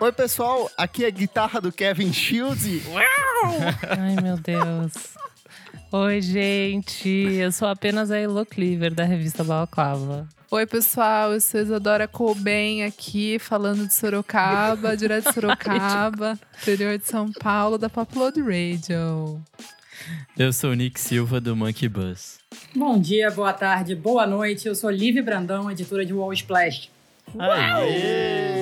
Oi, pessoal, aqui é a guitarra do Kevin Shields. e- Ai, meu Deus. Oi, gente. Eu sou apenas a Elo Cleaver, da revista Balaclava. Oi, pessoal, eu sou Isadora Colben aqui, falando de Sorocaba, direto de Sorocaba, interior de São Paulo, da Popload Radio. Eu sou o Nick Silva do Monkey Bus. Bom dia, boa tarde, boa noite. Eu sou Liv Brandão, editora de Wall Splash. Aê!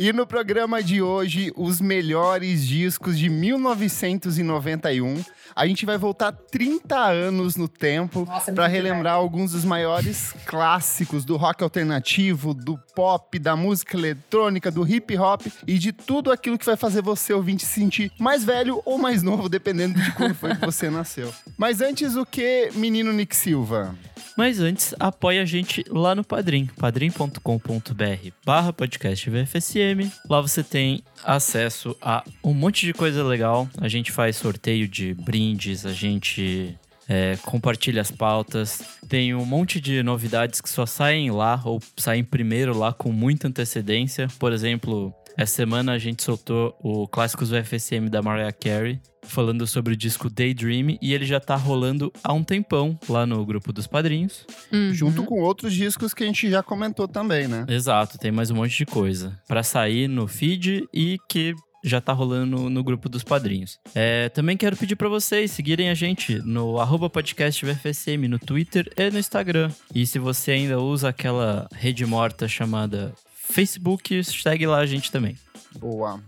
E no programa de hoje, os melhores discos de 1991. A gente vai voltar 30 anos no tempo é para relembrar alguns dos maiores clássicos do rock alternativo, do pop, da música eletrônica, do hip hop e de tudo aquilo que vai fazer você ouvinte se sentir mais velho ou mais novo, dependendo de quando foi que você nasceu. Mas antes, o que, menino Nick Silva? Mas antes, apoie a gente lá no Padrim, padrim.com.br barra podcast VFSM. Lá você tem acesso a um monte de coisa legal. A gente faz sorteio de brindes, a gente é, compartilha as pautas. Tem um monte de novidades que só saem lá ou saem primeiro lá com muita antecedência. Por exemplo, essa semana a gente soltou o Clássicos VFSM da Mariah Carey, falando sobre o disco Daydream, e ele já tá rolando há um tempão lá no grupo dos padrinhos. Uhum. Junto com outros discos que a gente já comentou também, né? Exato, tem mais um monte de coisa pra sair no feed e que já tá rolando no, no grupo dos padrinhos. É, também quero pedir pra vocês seguirem a gente no arroba podcast VFSM no Twitter e no Instagram. E se você ainda usa aquela rede morta chamada Facebook, segue lá a gente também. Boa.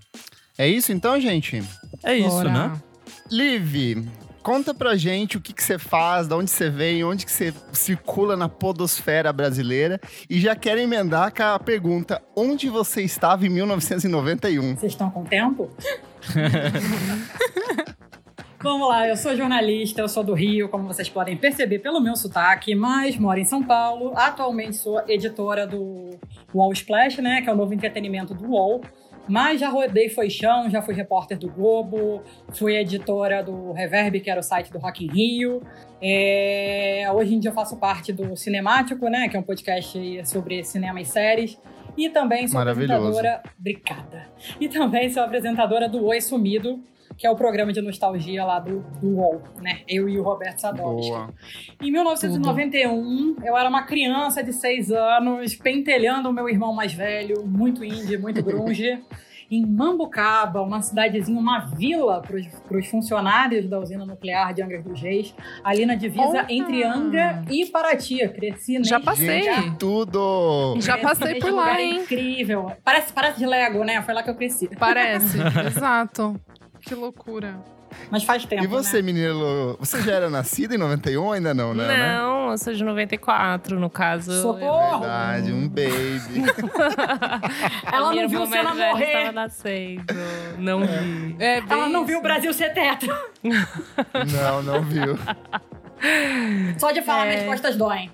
É isso então, gente? É isso, Bora. né? Liv, conta pra gente o que, que você faz, de onde você vem, onde que você circula na podosfera brasileira. E já quero emendar com a pergunta, onde você estava em 1991? Vocês estão com tempo? Vamos lá, eu sou jornalista, eu sou do Rio, como vocês podem perceber pelo meu sotaque, mas moro em São Paulo. Atualmente sou editora do Wall Splash, né, que é o novo entretenimento do Wall. Mas já rodei foi chão, já fui repórter do Globo, fui editora do Reverb, que era o site do Rock in Rio. É, hoje em dia eu faço parte do Cinemático, né, que é um podcast sobre cinema e séries. E também sou apresentadora. Obrigada. E também sou apresentadora do Oi Sumido, que é o programa de nostalgia lá do, do UOL, né? Eu e o Roberto Sadowski. Boa. Em 1991, eu era uma criança de seis anos, pentelhando o meu irmão mais velho, muito indie, muito grunge, em Mambucaba, uma cidadezinha, uma vila para os funcionários da usina nuclear de Angra dos Reis, ali na divisa Olha! entre Angra e Paraty. Eu Cresci nesse Já passei. Gente, tudo! Já cresci passei por lá, lugar hein? Incrível. Parece, parece de Lego, né? Foi lá que eu cresci. Parece, exato. Que loucura. Mas faz tempo, E você, né? menino, você já era nascido em 91 ou ainda não, né? não, eu sou de 94, no caso. Socorro! Verdade, um baby. Ela não viu o Senna morrer. estava nascendo. Não vi. É, bem Ela não viu o isso. Brasil ser tetra. não, não viu. Só de falar, É. minhas costas doem.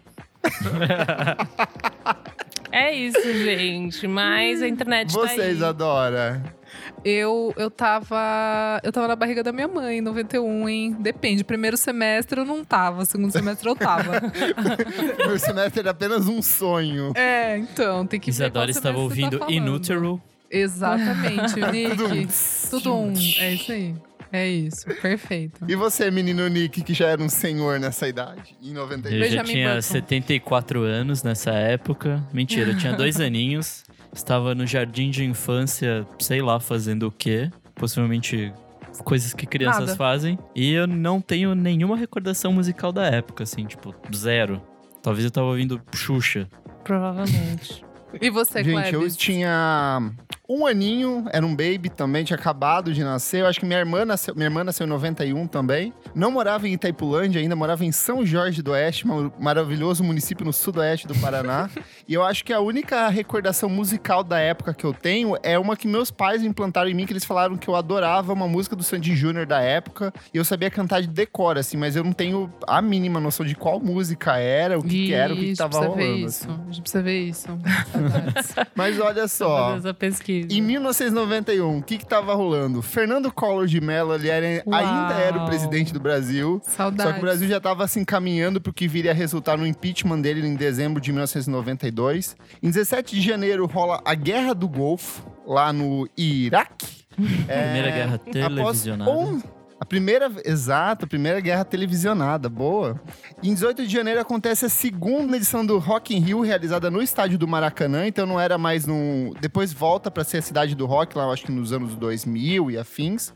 É isso, gente. Mas a internet tá aí. Vocês adoram. Eu, eu tava. Eu tava na barriga da minha mãe em 91, hein? Depende. Primeiro semestre eu não tava, segundo semestre eu tava. Meu semestre era apenas um sonho. é, então, tem que ver. Isadora estava você ouvindo tá. Inútero. Exatamente. Nick. Tudo um. É isso aí. É isso. Perfeito. E você, menino Nick, que já era um senhor nessa idade, em 91? Eu já Benjamin tinha Button. 74 anos nessa época. Mentira, eu tinha dois aninhos. Estava no jardim de infância, sei lá, fazendo o quê. Possivelmente coisas que crianças Nada. fazem. E eu não tenho nenhuma recordação musical da época, assim, tipo, zero. Talvez eu tava ouvindo Xuxa. Provavelmente. E você, Gente, eu tinha um aninho, era um baby também, tinha acabado de nascer. Eu acho que minha irmã nasceu, minha irmã nasceu em 91 também. Não morava em Itaipulândia ainda, morava em São Jorge do Oeste, um maravilhoso município no sudoeste do Paraná. e eu acho que a única recordação musical da época que eu tenho é uma que meus pais implantaram em mim, que eles falaram que eu adorava uma música do Sandy Júnior da época. E eu sabia cantar de decor, assim, mas eu não tenho a mínima noção de qual música era, o que, que era, o que, que tava precisa ver rolando. isso. assim. A gente precisa ver isso. Mas olha Só essa pesquisa. Em 1991, o que que tava rolando? Fernando Collor de Mello, ele era, ainda era o presidente do Brasil. Saudades. Só que o Brasil já estava se encaminhando para o que viria a resultar no impeachment dele em dezembro de 1992. Em 17 de janeiro rola a Guerra do Golfo, lá no Iraque. É, Primeira guerra após televisionada. on- A primeira, exato, a primeira guerra televisionada, boa. Em 18 de janeiro acontece a segunda edição do Rock in Rio, realizada no estádio do Maracanã, então não era mais no... Depois volta para ser a cidade do rock, lá eu acho que nos anos 2000 e afins.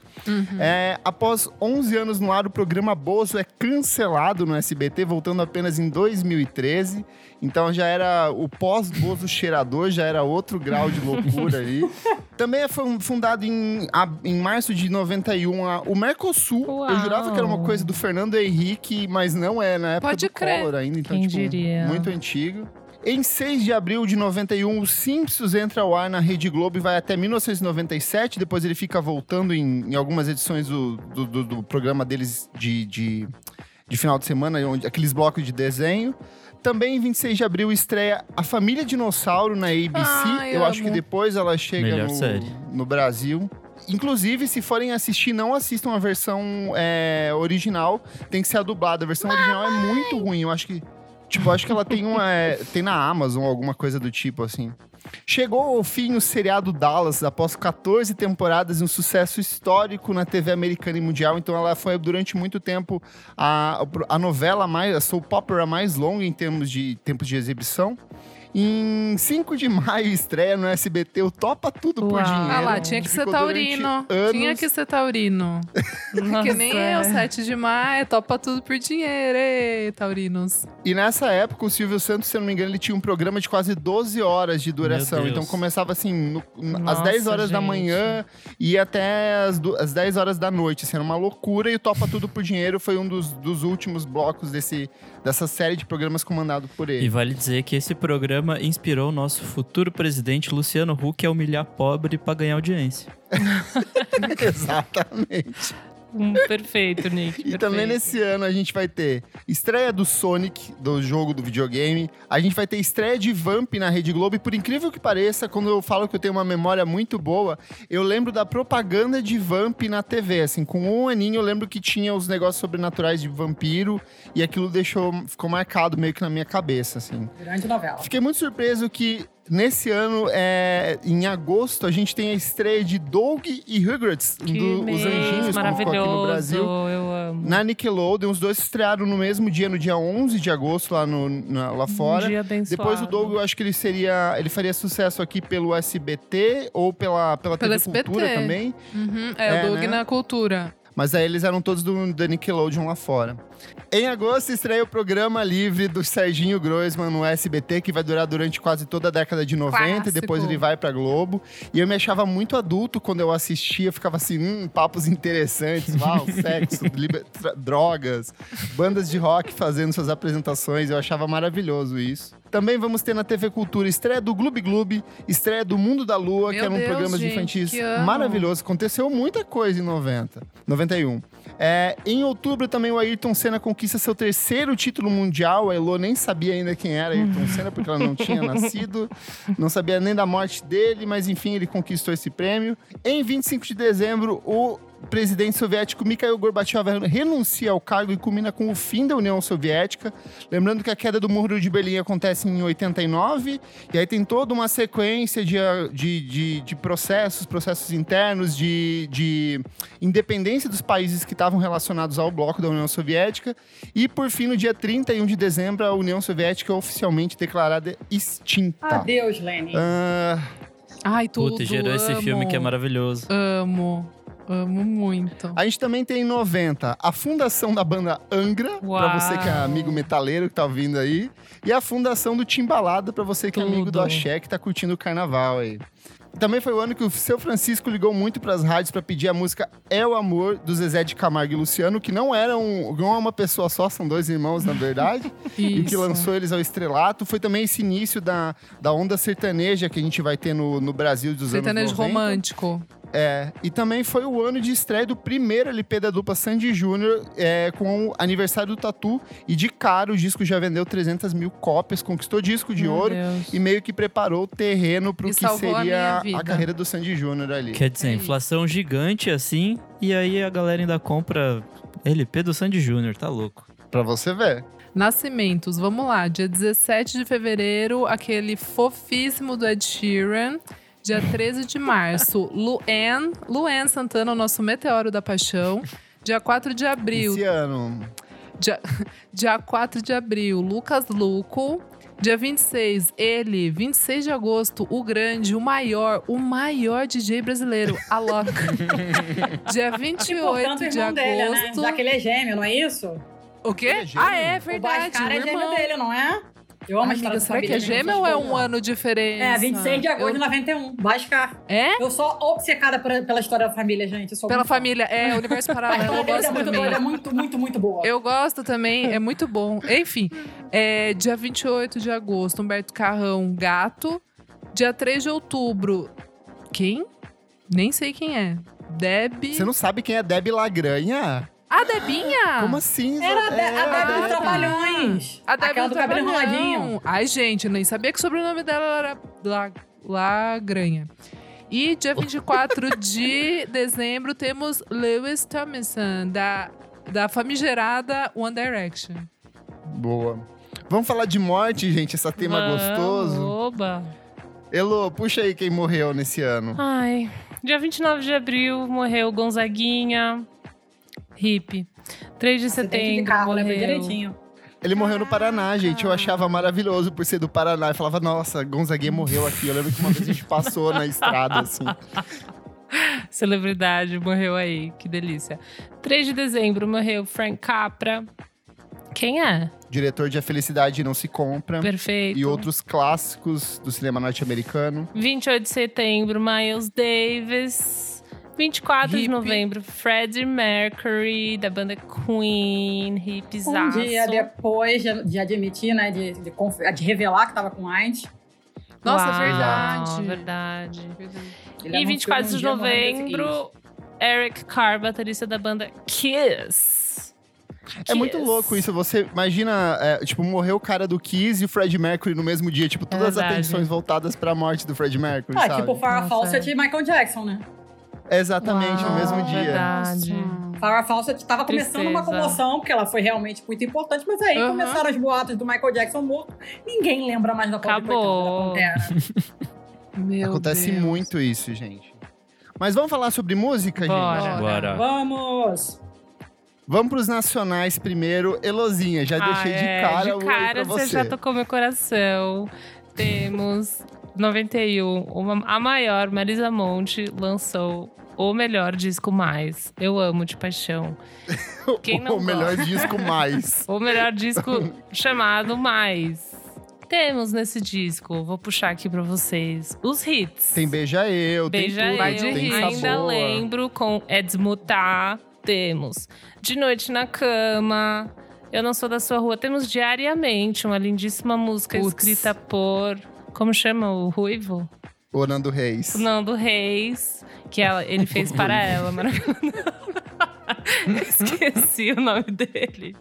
É, após 11 anos no ar, o programa Bozo é cancelado no SBT, voltando apenas em 2013. Então já era o pós-Bozo cheirador, já era outro grau de loucura aí. Também foi fundado em, em março de 91 a- o Mercosul. Eu Uau. jurava que era uma coisa do Fernando Henrique, mas não é, na época Pode do crer. Collor ainda. Então, Quem tipo, diria? muito antigo. Em 6 de abril de 91, o Simpsons entra ao ar na Rede Globo e vai até 1997. Depois ele fica voltando em, em algumas edições do, do, do- do programa deles de, de, de final de semana, onde, aqueles blocos de desenho. Também em 26 de abril estreia A Família Dinossauro na ABC. Ai, eu acho que depois ela chega no, série. no Brasil. Inclusive, se forem assistir, não assistam a versão é, original. Tem que ser a dublada. A versão original é muito ruim. Eu acho que. Tipo, acho que ela tem uma. é, tem na Amazon alguma coisa do tipo, assim. Chegou ao fim o seriado Dallas, após 14 temporadas e um sucesso histórico na TV americana e mundial. Então ela foi durante muito tempo a, a novela mais, a soap opera mais longa em termos de tempos de exibição. Em 5 de maio estreia no SBT o Topa Tudo por Uau. Dinheiro. Ah lá, tinha que ser taurino. Tinha que ser taurino. Nossa, que nem é. eu, 7 de maio, topa tudo por dinheiro, ei, taurinos. E nessa época, o Silvio Santos, se eu não me engano, ele tinha um programa de quase 12 horas de duração. Então começava assim, no- às Nossa, 10 horas da gente. manhã e ia até as, du- às 10 horas da noite. Assim, era uma loucura e o Topa Tudo por Dinheiro foi um dos, dos últimos blocos desse, dessa série de programas comandado por E ele. vale dizer que esse programa inspirou o nosso futuro presidente Luciano Huck a humilhar pobre pra ganhar audiência. Exatamente. Hum, perfeito, Nick. E também perfeito. nesse ano a gente vai ter estreia do Sonic, do jogo do videogame. A gente vai ter estreia de Vamp na Rede Globo. E por incrível que pareça, quando eu falo que eu tenho uma memória muito boa, eu lembro da propaganda de Vamp na TV. Assim, com um aninho eu lembro que tinha os negócios sobrenaturais de vampiro. E aquilo deixou, ficou marcado meio que na minha cabeça, assim. Grande novela. Fiquei muito surpreso que nesse ano, é, em agosto, a gente tem a estreia de Doug e Rugrats, Que do, os Anjinhos, como ficou aqui no Brasil. Eu amo. Na Nickelodeon, os dois estrearam no mesmo dia, no dia 11 de agosto, lá, no, na- lá fora. Um dia abençoado. Depois o Doug, eu acho que ele seria. Ele faria sucesso aqui pelo SBT ou pela, pela Pelo TV Cultura SBT. também. Uhum, é, É, o Doug né? na cultura. Mas aí eles eram todos do, da Nickelodeon lá fora. Em agosto estreia o programa livre do Serginho Groisman no SBT, que vai durar durante quase toda a década de 90 e Clássico. depois ele vai pra Globo. E eu me achava muito adulto quando eu assistia, ficava assim, hum, papos interessantes, uau, sexo, drogas, bandas de rock fazendo suas apresentações, eu achava maravilhoso isso. Também vamos ter na TV Cultura estreia do Gloob Gloob, estreia do Mundo da Lua, que Meu eram Deus, programas gente, infantis que amo. maravilhosos. Aconteceu muita coisa em 90, 91. É, em outubro também o Ayrton Senna conquista seu terceiro título mundial. A Elo nem sabia ainda quem era Ayrton Senna, porque ela não tinha nascido. Não sabia nem da morte dele, mas enfim, ele conquistou esse prêmio. Em 25 de dezembro, o presidente soviético Mikhail Gorbachev renuncia ao cargo e culmina com o fim da União Soviética. Lembrando que a queda do Muro de Berlim acontece em 89, e aí tem toda uma sequência de, de, de, de processos, processos internos, de, de independência dos países que estavam relacionados ao bloco da União Soviética. E, por fim, no dia 31 de dezembro, a União Soviética é oficialmente declarada extinta. Adeus, Lenny. Ah, Ai, tudo. Puta, gerou esse amo. filme que é maravilhoso. Amo. Amo muito. A gente também tem em 90 a fundação da banda Angra, pra Uau. você que é amigo metaleiro que tá ouvindo aí. E a fundação do Timbalada, pra você que é amigo do Tudo. Axé, que tá curtindo o carnaval aí. Também foi o ano que o seu Francisco ligou muito pras rádios pra pedir a música É o Amor, do Zezé de Camargo e Luciano, que não era um, não é uma pessoa só, são dois irmãos, na verdade. e que lançou eles ao estrelato. Foi também esse início da, da onda sertaneja que a gente vai ter no, no Brasil dos Sertanejo anos 90. romântico. É, e também foi o ano de estreia do primeiro LP da dupla Sandy Júnior é, com o aniversário do Tatu. E de cara o disco já vendeu 300 mil cópias, conquistou disco de Meu ouro Deus. e meio que preparou o terreno pro E que a seria a, vida. carreira do Sandy Júnior ali. Quer dizer, É inflação gigante assim, e aí a galera ainda compra LP do Sandy Júnior, tá louco. Pra você ver. Nascimentos, vamos lá. Dia 17 de fevereiro, aquele fofíssimo do Ed Sheeran. Dia 13 de março, Luan, Luan Santana, o nosso meteoro da paixão. Dia 4 de abril, Esse ano. Dia, dia 4 de abril, Lucas Luco. Dia 26, ele, 26 de agosto, o grande, o maior, o maior DJ brasileiro, Alok. Dia 28 Portanto, o de irmão dele, né? agosto. Já que ele é gêmeo, não é isso? O quê? É ah, é o verdade. Bascara é o gêmeo irmão. dele, não é? Eu amo Ai, a história amiga, da será que família, é gente, gêmeo ou é um ano de diferença? É, 26 de agosto Eu- de 91. Bascar. É? Eu sou obcecada por- pela história da família, gente. Eu sou Pela muito fã. família. É, Universo Paralelo, história eu deles é gosto muito também. doida, é muito, muito, muito boa. Eu gosto também, é muito bom. Enfim, é, dia 28 de agosto, Humberto Carrão, Gato. Dia 3 de outubro, quem? Nem sei quem é. Deb. Você não sabe quem é Debbie Lagranha? A Debinha! Como assim? Era a, De É, a Débora dos Deb. Trabalhões. A Deb do cabelo Trabalhão. enroladinho. Ai, gente, eu nem sabia que o sobrenome dela era La, Lagranha. E dia 24 de dezembro temos Lewis Tomlinson, da, da famigerada One Direction. Boa. Vamos falar de morte, gente, esse tema Vamos, gostoso. Oba. Elô, puxa aí quem morreu nesse ano. Ai, dia 29 de abril morreu Gonzaguinha, hippie. 3 de Acidente setembro de carro, lembra morreu... direitinho. Ele morreu no Paraná, gente. Eu achava maravilhoso por ser do Paraná. Eu falava, nossa, Gonzaguinha morreu aqui. Eu lembro que uma vez a gente passou na estrada, assim. Celebridade morreu aí, que delícia. 3 de dezembro morreu Frank Capra. Quem é? Diretor de A Felicidade Não Se Compra. Perfeito. E outros clássicos do cinema norte-americano. 28 de setembro, Miles Davis. 24 de Hippie. novembro, Freddie Mercury, da banda Queen, Um hippizaço. dia depois de, de admitir, né? De, de, de revelar que tava com AIDS. Nossa, Uau, verdade. verdade. Ele E anunciou 24 um de novembro, Eric Carr, baterista da banda Kiss. É muito louco isso. Você imagina, é, tipo, morreu o cara do Kiss e o Fred Mercury no mesmo dia. Tipo, todas as verdade. atenções voltadas pra morte do Fred Mercury, Ah, sabe? tipo Farrah Fawcett é. e Michael Jackson, né? Exatamente, no Uau, mesmo dia. Verdade. Farrah Fawcett tava começando uma comoção, porque ela foi realmente muito importante, mas aí Aham. começaram os boatos do Michael Jackson morto. Ninguém lembra mais da Acabou. da Pantera. Acontece Deus. muito isso, gente. Mas vamos falar sobre música, Bora. gente? Bora. Vamos! Vamos pros nacionais primeiro. Elozinha, já deixei Ah, de é, cara de o oi cara pra você. já tocou meu coração. Temos 91, uma, a maior, Marisa Monte, lançou o melhor disco mais. Eu amo de paixão. Quem não o melhor disco mais. O melhor disco chamado Mais. Temos nesse disco, vou puxar aqui pra vocês, os hits. Tem Beija Eu, Beija tem de Eu, tem ainda lembro com É Desmutar. Temos De Noite na Cama. Eu Não Sou da Sua Rua. Temos Diariamente, uma lindíssima música Putz. escrita por. Como chama o Ruivo? O Nando Reis. O Nando Reis, que ela- ele fez para ela. Maravilhoso. Esqueci o nome dele.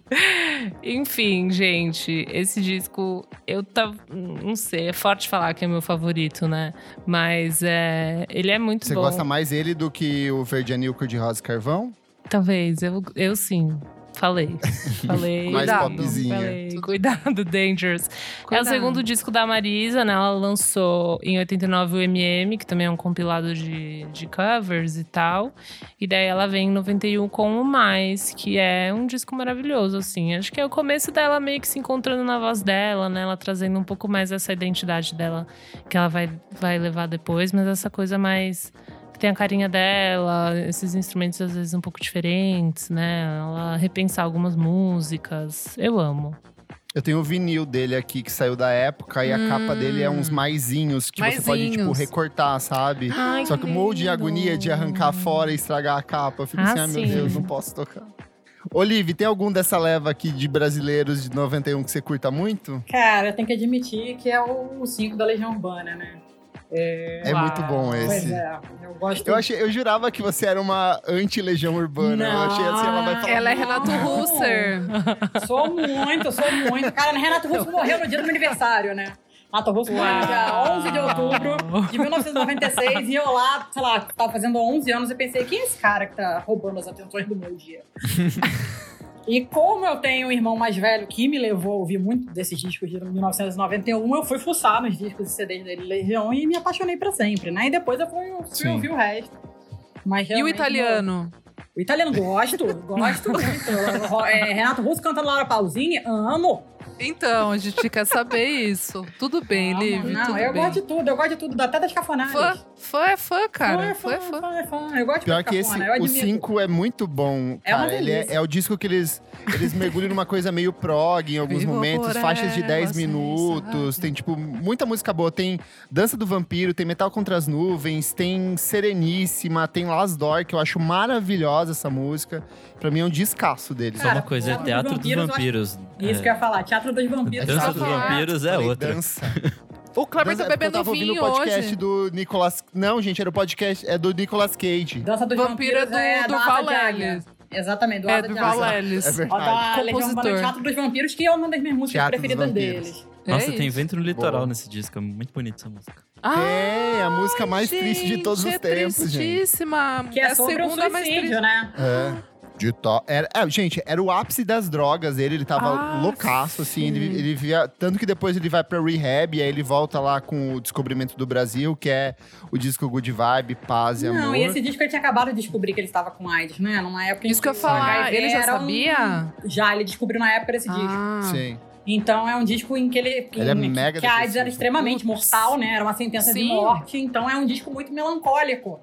Enfim, gente, esse disco, eu tava. Não sei, é forte falar que é meu favorito, né? Mas é, ele é muito Você bom. gosta mais dele do que o Verde Anil de Rosa Carvão? Talvez, eu, eu sim. Falei. Falei. Mais Cuidado, popzinha. Falei. Cuidado, Dangerous. É o Cuidado. segundo disco da Marisa, né? Ela lançou em 89 o MM, que também é um compilado de, de covers e tal. E daí ela vem em 91 com o Mais, que é um disco maravilhoso, assim. Acho que é o começo dela meio que se encontrando na voz dela, né? Ela trazendo um pouco mais essa identidade dela que ela vai, vai levar depois, mas essa coisa mais que tem a carinha dela, esses instrumentos às vezes um pouco diferentes, né? Ela repensar algumas músicas. Eu amo. Eu tenho o vinil dele aqui que saiu da época e a capa dele é uns maisinhos que você pode, tipo, Maisinhos. recortar, sabe? Ai, Só que o molde de agonia de arrancar fora e estragar a capa. Eu fico Ah, assim, ai meu. Deus, não posso tocar. Olive, tem algum dessa leva aqui de brasileiros de 91 que você curta muito? Cara, eu tenho que admitir que é o 5 da Legião Urbana, né? É Uau. muito bom Pois esse. é, eu gosto. Eu, achei, eu jurava que você era uma anti-legião urbana. Eu Não. achei assim, ela vai falar. Ela é Não. Renato Russer. Sou muito, sou muito. Cara, Renato Russo morreu no dia do meu aniversário, né? Renato Russo morreu no dia 11 de outubro de 1996 e eu lá, sei lá, tava fazendo 11 anos e pensei, quem é esse cara que tá roubando as atenções do meu dia? E como eu tenho um irmão mais velho que me levou a ouvir muito desses discos de 1991, eu fui fuçar nos discos e CDs dele, Legião, e me apaixonei pra sempre, né? E depois eu fui, fui ouvir o resto. Mas E o italiano? o italiano gosto, gosto muito. É, Renato Russo cantando Laura Pausini, amo. Então, a gente quer saber isso. Tudo bem. Liv, Não, tudo eu bem. gosto de tudo, eu gosto de tudo, até das cafonadas. Fã, fã é fã, cara. Fã, fã, é fã. fã, é fã. Eu gosto Pior de que esse, cafona, eu o admito. 5 é muito bom, É uma cara. Ele é, é o disco que eles, eles mergulham numa coisa meio prog em alguns Vivo momentos, faixas de ela, 10 sem minutos, saber. tem tipo muita música boa, tem Dança do Vampiro, tem Metal contra as Nuvens, tem Sereníssima, tem Las Door, que eu acho maravilhosa essa música. Pra mim é um descasso deles. Só uma Cara, coisa, é Teatro dos Teatro dos Vampiros, Vampiros. Isso É, que eu ia falar, Teatro dos Vampiros. Dança dos. Vampiros é outra. Dança. O Kleber tá é porque eu bebendo tava ouvindo vinho o podcast hoje. do Nicolas... Não, gente, era o podcast é do Nicolas Cage. Dança dos Vampiro é Vampiros do- é do Valélis. Águia. Exatamente, do É, do. Valelis. É verdade. Urbana Compositor. Teatro dos Vampiros, que é uma das minhas músicas Teatro preferidas deles. Nossa, É tem vento no litoral Boa. nesse disco. É muito bonita essa música. É, a música mais triste de todos os gente, tempos, é gente. tristíssima. Que é, a sobre o segunda mais suicídio, triste. né? É. De to... era, é, gente, era o ápice das drogas dele, ele tava Ah, loucaço, assim, ele, sim. ele via... Tanto que depois ele vai pra rehab, e aí ele volta lá com o Descobrimento do Brasil, que é o disco Good Vibe, Paz e Não, Amor. e esse disco ele tinha acabado de descobrir que ele estava com AIDS, né? Numa época em Isso que eu ia falar, HIV ele já era um- sabia? Já, ele descobriu na época desse disco. Ah. Sim. Então é um disco em que ele. que- Ele é mega que a AIDS era extremamente mortal, né? Era uma sentença de Sim. morte. Então é um disco muito melancólico.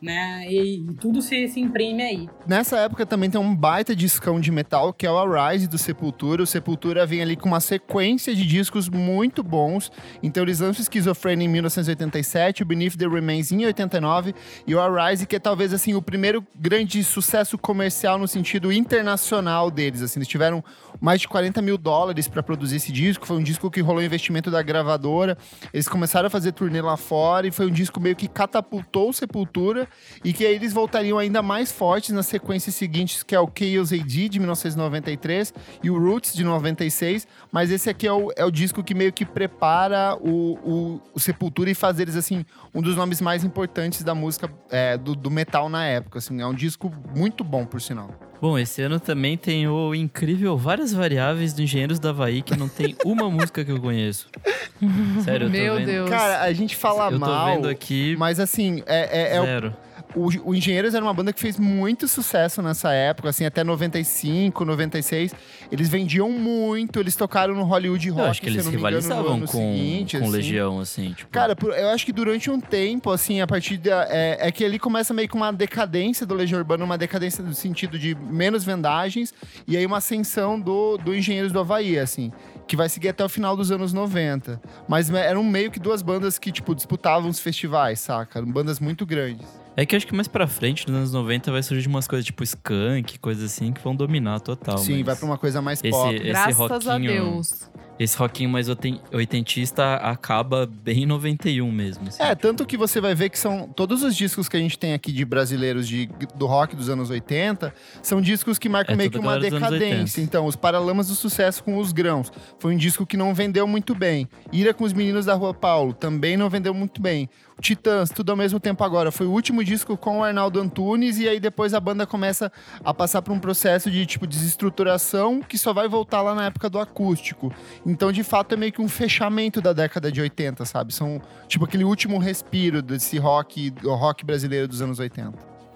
Né? E, e tudo se, se imprime aí. Nessa época também tem um baita discão de metal, que é o Arise do Sepultura. O Sepultura vem ali com uma sequência de discos muito bons. Então eles lançam Schizophrenia em 1987, o Beneath the Remains em 89 e o Arise, que é talvez assim o primeiro grande sucesso comercial no sentido internacional deles. Assim, eles tiveram mais de 40 mil dólares para produzir esse disco. Foi um disco que rolou investimento da gravadora. Eles começaram a fazer turnê lá fora e foi um disco meio que catapultou Sepultura e que aí eles voltariam ainda mais fortes nas sequências seguintes, que é o Chaos AD de 1993 e o Roots de 96. Mas esse aqui é o, é o disco que meio que prepara o, o, o Sepultura e faz eles, assim, um dos nomes mais importantes da música é, do, do metal na época. Assim, é um disco muito bom, por sinal. Bom, esse ano também tem o incrível Várias Variáveis do Engenheiros da Havaí, que não tem uma música que eu conheço. Sério, eu tô Meu vendo. Deus. Cara, a gente fala eu tô mal, vendo aqui. mas assim, é, é- é o zero. O, o Engenheiros era uma banda que fez muito sucesso nessa época, assim, até 95, 96. Eles vendiam muito, eles tocaram no Hollywood Rock, Eu acho que eles engano, rivalizavam ano com, seguinte, com assim. Legião, assim, tipo. Cara, eu acho que durante um tempo, assim, a partir da. É, é que ali começa meio que uma decadência do Legião Urbana, uma decadência no sentido de menos vendagens, e aí uma ascensão do, do Engenheiros do Havaí, assim, que vai seguir até o final dos anos 90. Mas eram meio que duas bandas que, tipo, disputavam os festivais, saca? Bandas muito grandes. É que eu acho que mais pra frente, nos anos 90, vai surgir umas coisas tipo skunk, coisas assim, que vão dominar total. Sim, mas vai pra uma coisa mais esse, pop. esse Graças rockinho, a Deus. Esse rockinho mais oiten- oitentista acaba bem em 91 mesmo. assim. É, tanto que você vai ver que são todos os discos que a gente tem aqui de brasileiros de, do rock dos anos 80 são discos que marcam É meio que uma decadência. 80. Então, os Paralamas do Sucesso com os Grãos foi um disco que não vendeu muito bem. Ira com os Meninos da Rua Paulo também não vendeu muito bem. O Titãs, tudo ao mesmo tempo agora. Foi o último disco com o Arnaldo Antunes e aí depois a banda começa a passar por um processo de tipo desestruturação que só vai voltar lá na época do acústico. Então, de fato, é meio que um fechamento da década de 80, sabe? São tipo aquele último respiro desse rock, do rock brasileiro dos anos 80.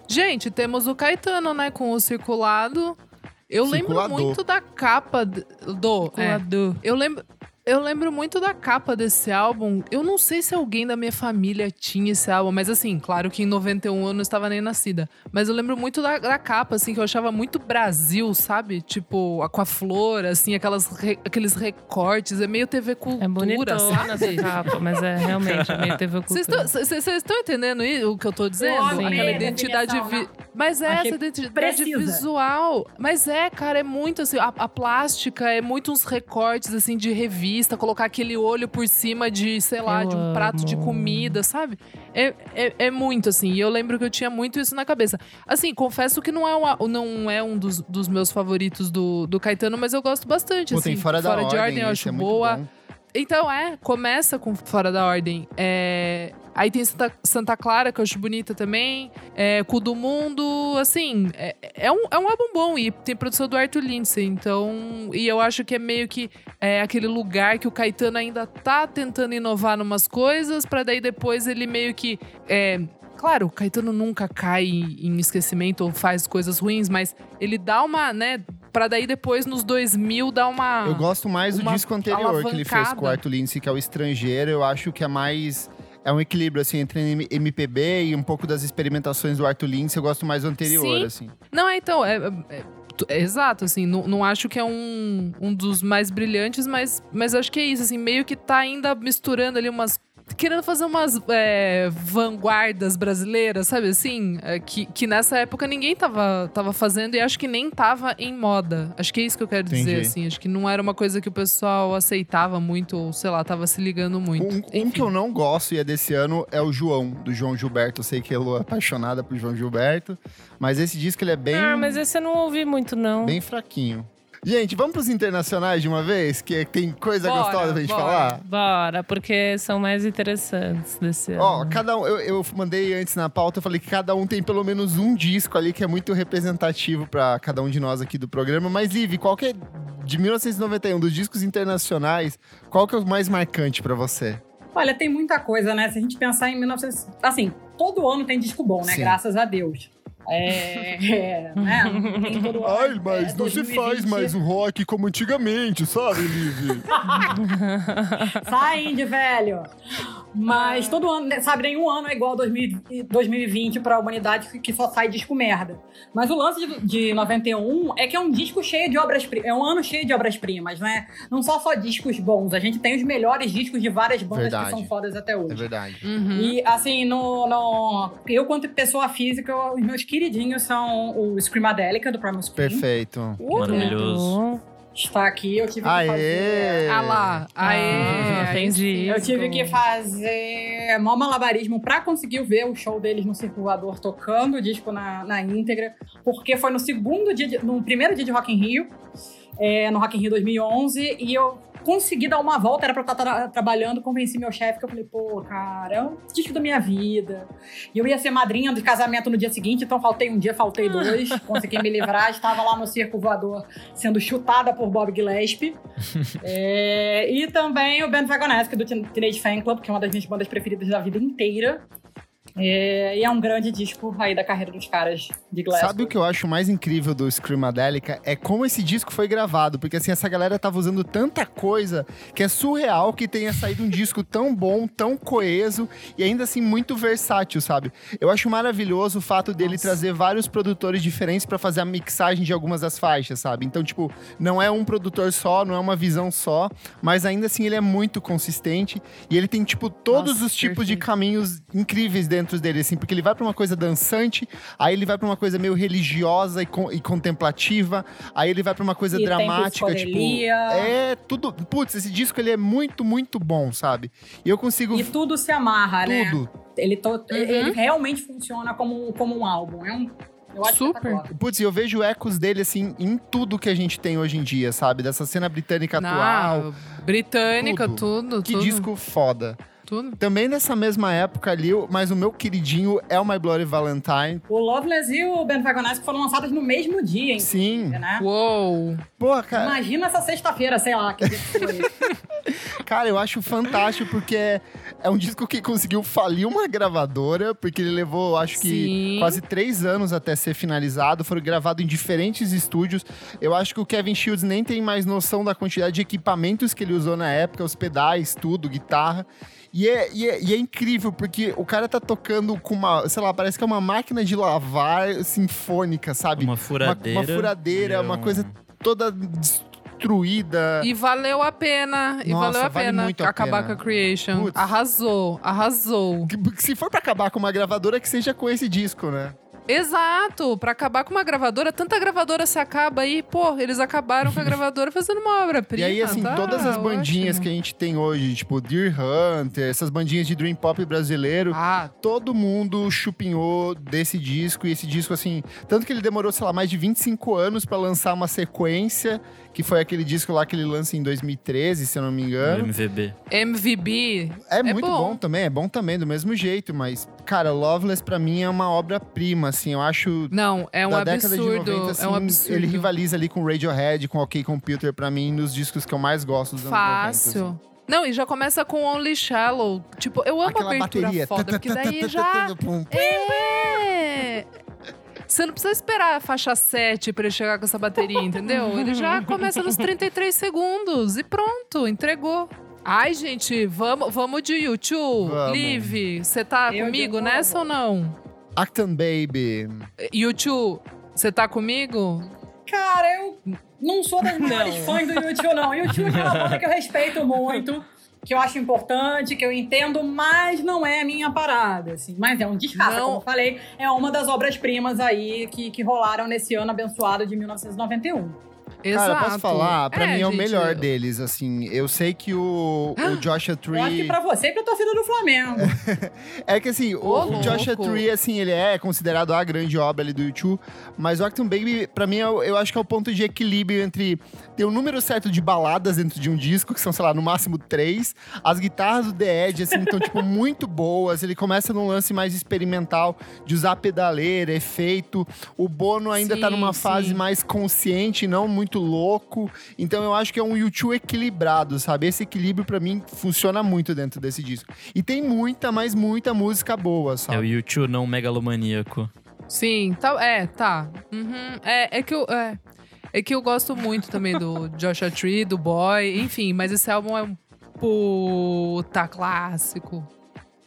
Gente, temos o Caetano, né, com o circulado. Eu Circulador. lembro muito da capa do. é. Eu lembro. Eu lembro muito da capa desse álbum. Eu não sei se alguém da minha família tinha esse álbum, mas assim, claro que em 91 eu não estava nem nascida. Mas eu lembro muito da, da capa, assim, que eu achava muito Brasil, sabe? Tipo, a- com a flor, assim, aquelas re- aqueles recortes. É meio TV Cultura, É bonitona sabe? essa capa, mas é realmente é meio TV Cultura. Vocês estão entendendo o que eu tô dizendo? Amei Aquela a identidade vi- Mas é Achei essa identidade precisa. visual. Mas é, cara, é muito assim. A, a plástica é muito uns recortes assim de revista, colocar aquele olho por cima de, sei lá, Eu de um prato de amo. comida, sabe? É, é, é muito assim. E eu lembro que eu tinha muito isso na cabeça. Assim, confesso que não é, uma, não é um dos, dos meus favoritos do, do Caetano, mas eu gosto bastante. Pô, assim. tem fora da de ordem, ordem eu acho é muito boa. Então, é, começa com Fora da Ordem. É, aí tem Santa, Santa Clara, que eu acho bonita também. É, Cu do Mundo, assim, é, é um, é um álbum bom. E tem produção do Arthur Lindsay. Então, e eu acho que é meio que é, aquele lugar que o Caetano ainda tá tentando inovar numas coisas, pra daí depois ele meio que. É, Claro, o Caetano nunca cai em esquecimento ou faz coisas ruins, mas ele dá uma, né? Pra daí depois, nos 2000, dar uma. Eu gosto mais do disco anterior que ele fez com o. Arthur Lindsay, que é o Estrangeiro. Eu acho que é mais... É um equilíbrio, assim, entre MPB e um pouco das experimentações do Arthur Lindsay. Eu gosto mais do anterior, Sim. assim. Não, é, então, é, é- tu- é exato, assim, não, não acho que é um, um dos mais brilhantes, mas, mas acho que é isso, assim, meio que tá ainda misturando ali umas. Querendo fazer umas é, vanguardas brasileiras, sabe assim? É, que, que nessa época ninguém tava, tava fazendo e acho que nem tava em moda. Acho que é isso que eu quero dizer, Entendi. assim. Acho que não era uma coisa que o pessoal aceitava muito, ou sei lá, tava se ligando muito. Um, um que eu não gosto e é desse ano é o João, do João Gilberto. Eu sei que Lu é apaixonada por João Gilberto, mas esse disco ele é bem, Ah, mas esse eu não ouvi muito, não. bem fraquinho. Gente, vamos pros internacionais de uma vez? Que tem coisa Bora, gostosa pra gente bora. falar? Bora, porque são mais interessantes desse ano. Ó, cada um, eu, eu mandei antes na pauta, eu falei que cada um tem pelo menos um disco ali que é muito representativo pra cada um de nós aqui do programa. Mas, Liv, qual que é, de 1991, dos discos internacionais, qual que é o mais marcante pra você? Olha, tem muita coisa, né? Se a gente pensar em 1900... Assim, todo ano tem disco bom, né? Sim. Graças a Deus. É, é, né? Não tem todo ano. é, 2020. o rock como antigamente, sabe, Liv? Sai, Indy, velho! Mas todo ano, né, sabe, nenhum ano é igual a 2000 e 2020 pra humanidade que só sai disco merda. Mas o lance de, de 91 é que é um disco cheio de obras-primas. É um ano cheio de obras-primas, né? Não só só discos bons, a gente tem os melhores discos de várias bandas Verdade. que são fodas até hoje. É verdade. Uhum. E assim, no, no- eu, quanto pessoa física, os meus queridinhos são o Screamadelica do Primal Scream. Perfeito. Maravilhoso. Está aqui, eu tive que Aê! fazer. Ah lá, aê, Ah, aí entendi. Eu tive que fazer mó malabarismo pra conseguir ver o show deles no circulador tocando o disco na, na íntegra, porque foi no segundo dia, de- no primeiro dia de Rock in Rio, é, no Rock in Rio 2011, e eu consegui dar uma volta, era pra eu estar tra- trabalhando, convenci meu chefe que eu falei, pô, cara, é o disco da minha vida. E eu ia ser madrinha de casamento no dia seguinte, então faltei um dia, faltei dois, consegui me livrar, estava lá no circo voador sendo chutada por Bob Gillespie. É, e também o Band Vagonesque do Teen- Teenage Fan Club, que é uma das minhas bandas preferidas da vida inteira. É, e é um grande disco aí da carreira dos caras de Glasgow. Sabe o que eu acho mais incrível do Screamadelica? É como esse disco foi gravado. Porque assim, essa galera tava usando tanta coisa que é surreal que tenha saído um disco tão bom, tão coeso e ainda assim muito versátil, sabe? Eu acho maravilhoso o fato dele Nossa. trazer vários produtores diferentes pra fazer a mixagem de algumas das faixas, sabe? Então, tipo, não é um produtor só, não é uma visão só, mas ainda assim ele é muito consistente e ele tem, tipo, todos Nossa, os tipos de caminhos incríveis dentro dele, assim, porque ele vai pra uma coisa dançante, aí ele vai pra uma coisa meio religiosa e, con- e contemplativa, aí ele vai pra uma coisa E dramática, tipo. É tudo. Putz, esse disco ele é muito, muito bom, sabe? E eu consigo. E tudo se amarra, né? tudo. Ele, to- ele realmente funciona como, como um álbum. É um, eu acho Super. Putz, eu vejo ecos dele, assim, em tudo que a gente tem hoje em dia, sabe? Dessa cena britânica atual. Não, britânica, Tudo. tudo, Que tudo, disco foda. Tudo. Também nessa mesma época ali, mas o meu queridinho é o My Bloody Valentine. O Loveless e o Ben Vagonesque foram lançados no mesmo dia, hein? Sim. Né? Uou! Pô, cara, Imagina essa sexta-feira, sei lá, que foi. cara, eu acho fantástico porque é, é um disco que conseguiu falir uma gravadora, porque ele levou, acho que, Sim. quase três anos até ser finalizado. Foram gravados em diferentes estúdios. Eu acho que o Kevin Shields nem tem mais noção da quantidade de equipamentos que ele usou na época, os pedais, tudo, guitarra. E é, e, é, e é incrível, porque o cara tá tocando com uma, sei lá, parece que é uma máquina de lavar sinfônica, sabe? Uma furadeira. uma furadeira, e uma um- coisa toda destruída. E valeu a pena. E Nossa, valeu a vale pena muito a acabar pena. com a Creation. Putz. Arrasou, arrasou. Se for pra acabar com uma gravadora, que seja com esse disco, né? Exato, pra acabar com uma gravadora, tanta gravadora se acaba aí, pô, eles acabaram com a gravadora fazendo uma E obra-prima. aí, assim, tá todas as bandinhas ótimo. que a gente tem hoje, tipo Deer Hunter, essas bandinhas de Dream Pop brasileiro, Ah, todo mundo chupinhou desse disco. E esse disco, assim, tanto que ele demorou, sei lá, mais de 25 anos pra lançar uma sequência, que foi aquele disco lá que ele lança em 2013, se eu não me No engano. MVB. MVB. É, É muito bom. bom. também, é bom também, do mesmo jeito, mas, cara, Loveless pra mim é uma obra-prima, assim, eu acho. Não, é um da absurdo. década de 90, assim, é um absurdo. ele rivaliza ali com Radiohead, com OK Computer, pra mim, nos discos que eu mais gosto dos anos 90. assim. Fácil. Não, e já começa com Only Shallow. Tipo, eu amo Aquela a abertura bateria. foda, porque daí já... É... Você não precisa esperar a faixa 7 pra ele chegar com essa bateria, entendeu? Ele já começa nos 33 segundos e pronto, entregou. Ai, gente, vamos, vamos de YouTube. Vamos. Liv, você tá Eu comigo nessa ou não? Acton Baby. YouTube, você tá comigo? Cara, eu não sou das maiores fãs do YouTube, não. YouTube é uma banda que eu respeito muito, que eu acho importante, que eu entendo, mas não é a minha parada, assim. Mas é um descasso, Não. como eu falei, é uma das obras-primas aí que, que rolaram nesse ano abençoado de 1991. Exato. Cara, posso falar? Pra mim é o gente, melhor deles, assim. Eu sei que o, o Joshua Eu acho que Tree... pra você e pra torcida do Flamengo. É que assim, o, Ô, o Joshua. Tree, assim, ele é considerado a grande obra ali do YouTube, mas o Acton Baby, pra mim, eu, eu acho que é o ponto de equilíbrio entre ter o número certo de baladas dentro de um disco, que são, sei lá, no máximo três. As guitarras do The Edge, assim, estão, tipo, muito boas. Ele começa num lance mais experimental, de usar pedaleira, efeito. O Bono ainda tá Sim, numa fase sim. mais consciente, não muito louco. Então eu acho que é um YouTube equilibrado, sabe? Esse equilíbrio, pra mim, funciona muito dentro desse disco. E tem muita, mas muita música boa, É o sabe? YouTube não megalomaníaco. Sim, tá, é, tá. Uhum. É, é que eu. É, é que eu gosto muito também do Joshua Tree, do Boy, enfim, mas esse álbum é um puta clássico.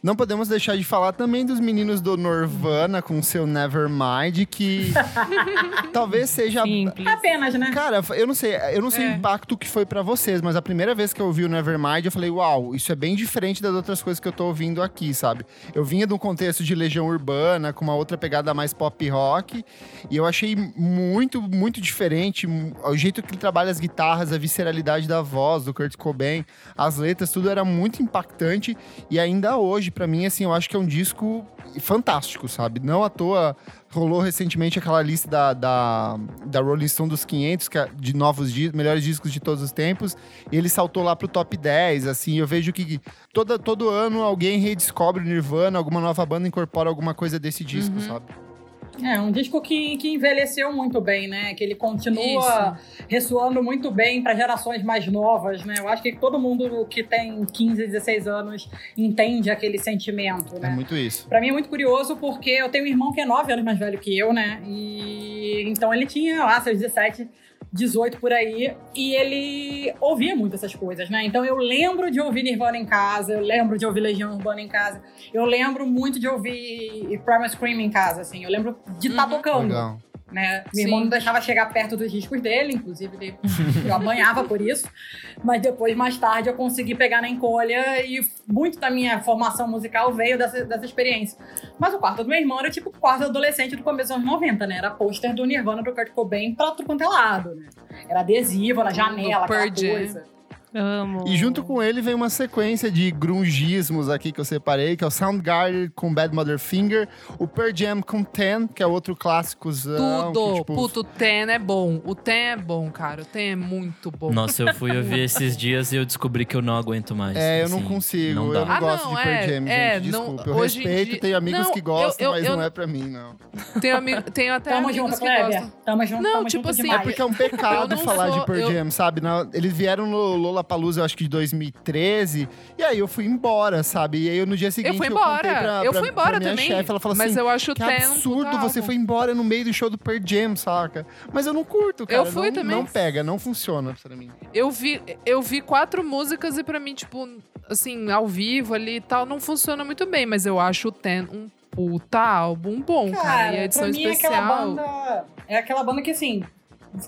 Não podemos deixar de falar também dos meninos do Nirvana com seu Nevermind, que talvez seja. Simples. Apenas, né? Cara, eu não sei, eu não sei É. o impacto que foi pra vocês, mas a primeira vez que eu ouvi o Nevermind, eu falei, uau, isso é bem diferente das outras coisas que eu tô ouvindo aqui, sabe? Eu vinha de um contexto de Legião Urbana, com uma outra pegada mais pop rock, e eu achei muito, muito diferente o jeito que ele trabalha as guitarras, a visceralidade da voz do Kurt Cobain, as letras, tudo era muito impactante, e ainda hoje, pra mim, assim, eu acho que é um disco fantástico, sabe? Não à toa rolou recentemente aquela lista da, da, da Rolling Stone dos 500, que é de novos di melhores discos de todos os tempos, e ele saltou lá pro top 10, assim, eu vejo que toda, todo ano alguém redescobre o Nirvana, alguma nova banda incorpora alguma coisa desse disco, sabe? É, um disco que, que envelheceu muito bem, né? Que ele continua ressoando muito bem para gerações mais novas, né? Eu acho que todo mundo que tem 15, 16 anos entende aquele sentimento, É né? muito isso. Pra mim é muito curioso porque eu tenho um irmão que é 9 anos mais velho que eu, né? E então ele tinha lá seus 17, 18 por aí, e ele ouvia muito essas coisas, né? Então eu lembro de ouvir Nirvana em casa, eu lembro de ouvir Legião Urbana em casa, eu lembro muito de ouvir Primal Scream em casa, assim, eu lembro de estar Uhum. tocando Legal. Né? Sim. Meu irmão não deixava chegar perto dos discos dele, inclusive ele, eu apanhava por isso. Mas depois, mais tarde, eu consegui pegar na encolha e muito da minha formação musical veio dessa, dessa experiência. Mas o quarto do meu irmão era tipo o quarto adolescente do começo dos anos 90, né? Era pôster do Nirvana do Kurt Cobain pra tudo quanto é lado, né? Era adesivo na janela, aquela Jam. coisa. Amo. E junto com ele vem uma sequência de grungismos aqui que eu separei, que é o Soundgarden com Bad Mother Finger, o Pearl Jam com Ten, que é outro clássicozão. Tudo. que, tipo, Puto, o Ten é bom. O Ten é bom, cara. O Ten é muito bom. Nossa, eu fui ouvir esses dias e eu descobri que eu não aguento mais. É, eu não assim, consigo. Não eu não Ah, gosto não, de Pearl é, Jam, é, gente. não- Desculpa. eu hoje em respeito, dia- tenho amigos Não, que gostam, eu- mas eu- não é pra mim, não. Tenho, amigo, tenho até Tamo amigos junto, que Kleber. gostam. Tamo junto, Não, tamo tipo junto assim, É demais. porque é um Eu pecado não falar sou- de Pearl eu- Jam, sabe? Eles vieram no Lollapalooza, eu acho que de 2013, e aí eu fui embora, sabe? E aí eu, no dia seguinte Eu fui contei embora. pra, eu pra- fui embora pra minha também. chefe, ela falou mas assim, eu acho o que um absurdo você foi embora no meio do show do Pearl Jam, saca? Mas eu não curto, cara. Eu fui não, também. Não pega, não funciona pra mim. Eu vi, eu vi quatro músicas e pra mim, tipo, assim, ao vivo ali e tal, não funciona muito bem. Mas eu acho o Ten um puta álbum bom, cara. E a edição pra mim é especial. aquela banda. É aquela banda que, assim,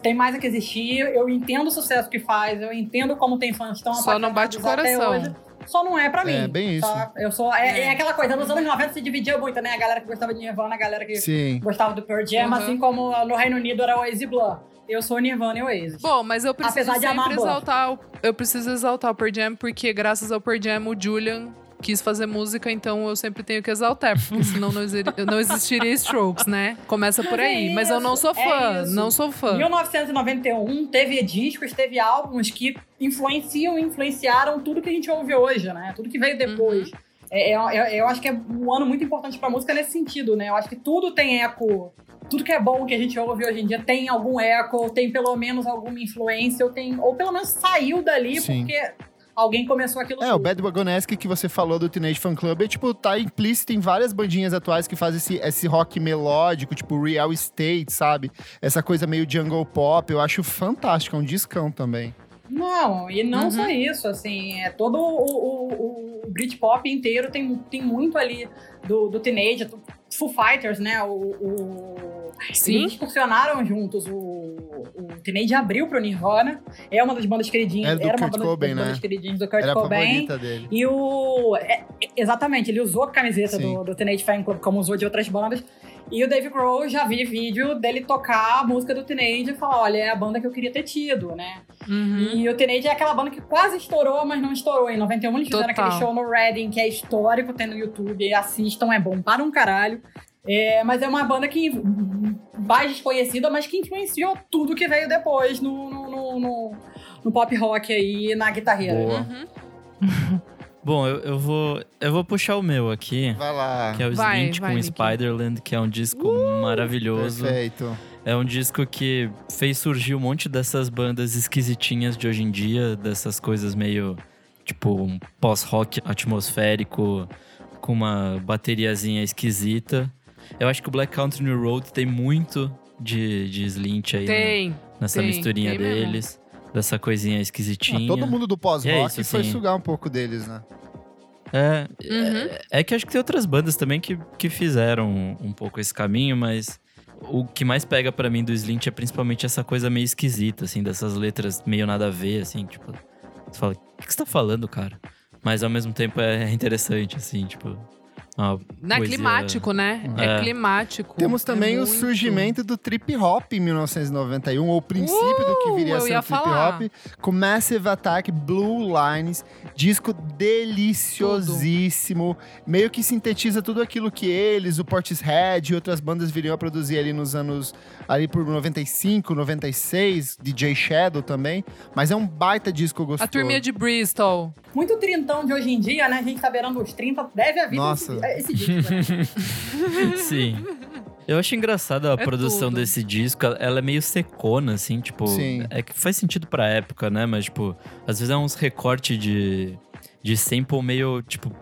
tem mais a que existir. Eu entendo o sucesso que faz, eu entendo como tem fãs tão Só não bate o coração. só não é pra mim. É, bem isso. tá? Eu sou. É, É. é aquela coisa, nos anos 90 se dividia muito, né? A galera que gostava de Nirvana, a galera que Sim. gostava do Pearl Jam, Uhum. assim como no Reino Unido era Oasis e Blur. Eu sou Nirvana e Oasis. Bom, mas eu preciso Apesar de amar sempre exaltar o, eu preciso exaltar o Pearl Jam porque graças ao Pearl Jam o Julian quis fazer música, então eu sempre tenho que exaltar, porque senão não, exi- não existiria Strokes, né? Começa por é aí. Mas eu não sou é fã, isso. não sou fã. 1991 teve discos, teve álbuns que influenciam e influenciaram tudo que a gente ouve hoje, né? Tudo que veio depois. É, é- é- eu acho que é um ano muito importante pra música nesse sentido, né? Eu acho que tudo tem eco. Tudo que é bom que a gente ouve hoje em dia tem algum eco, ou tem pelo menos alguma influência, ou, tem, ou pelo menos saiu dali Sim. porque alguém começou aquilo É, o tudo. Bad Wagonesque que você falou do Teenage Fan Club é, tipo, tá implícito em várias bandinhas atuais que fazem esse, esse rock melódico, tipo Real Estate, sabe? Essa coisa meio jungle pop, eu acho fantástico, é um discão também. Não, e não Uhum. só isso, assim, é todo o, o, o, o Britpop inteiro tem, tem muito ali do, do Teenage, do Foo Fighters, né? O, o- Sim. Eles excursionaram juntos. O, o Teenage abriu pro Nirvana. É uma das bandas queridinhas. Era do uma Kurt banda- Cobain, das né? bandas queridinhas do Kurt Era a Cobain. dele. E o. é, é, exatamente, ele usou a camiseta Sim. do, do Teenage Fan Club, como usou de outras bandas. E o Dave Grohl, já vi vídeo dele tocar a música do Teenage e falar: olha, é a banda que eu queria ter tido, né? Uhum. E o Teenage é aquela banda que quase estourou, mas não estourou. Em 91 eles fizeram Total. aquele show no Reading, que é histórico, tem no YouTube. Assistam, é bom para um caralho. É, mas é uma banda que mais desconhecida, mas que influenciou tudo que veio depois no, no, no, no- no pop rock aí, na guitarreira. Boa. Uhum. Bom, eu, eu vou eu vou puxar o meu aqui, Vai lá. que é o Vai, Slint vai, com. Spiderland, que é um disco maravilhoso. Perfeito. É um disco que fez surgir um monte dessas bandas esquisitinhas de hoje em dia, dessas coisas meio tipo um pós-rock atmosférico com uma bateriazinha esquisita. Eu acho que o Black Country New Road tem muito de, de Slint aí né? Tem. nessa tem, misturinha tem mesmo. deles, dessa coisinha Ah, esquisitinha. todo mundo do é pós-rock foi assim. sugar um pouco deles, né? É, Uhum. é, é que acho que tem outras bandas também que, que fizeram um, um pouco esse caminho, mas o que mais pega pra mim do Slint é principalmente essa coisa meio esquisita, assim, dessas letras meio nada a ver, assim, tipo. Você fala, o que, que você tá falando, cara? Mas ao mesmo tempo é interessante, assim, tipo. Uma Não é climático, né? É, É. climático. Temos também É o muito. surgimento do trip hop em 1991, ou o princípio do que viria Uh, a eu ser o trip falar. hop, com Massive Attack Blue Lines, disco deliciosíssimo, meio que sintetiza tudo aquilo que eles, o Portishead e outras bandas viriam a produzir ali nos anos ali por 95, 96, DJ Shadow também, mas é um baita disco gostoso. A turminha de Bristol. Muito trintão de hoje em dia, né? A gente tá beirando os 30, deve haver Nossa. esse, esse disco. Né? Sim. Eu acho engraçada a É produção tudo. desse disco. Ela é meio secona, assim, tipo. Sim. É que faz sentido pra época, né? Mas, tipo, às vezes é uns recortes de, de sample meio, tipo,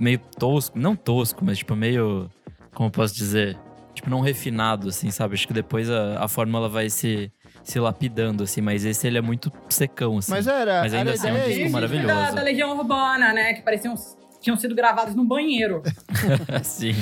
meio tosco. Não tosco, mas, tipo, meio. Como eu posso dizer? Tipo, não refinado, assim, sabe? Acho que depois a, a fórmula vai se, se lapidando, assim. Mas esse ele é muito secão, assim. Mas era, Mas ainda era assim é um disco discos maravilhoso. Da, da Legião Urbana, né? Que pareciam tinham sido gravados no banheiro. Sim.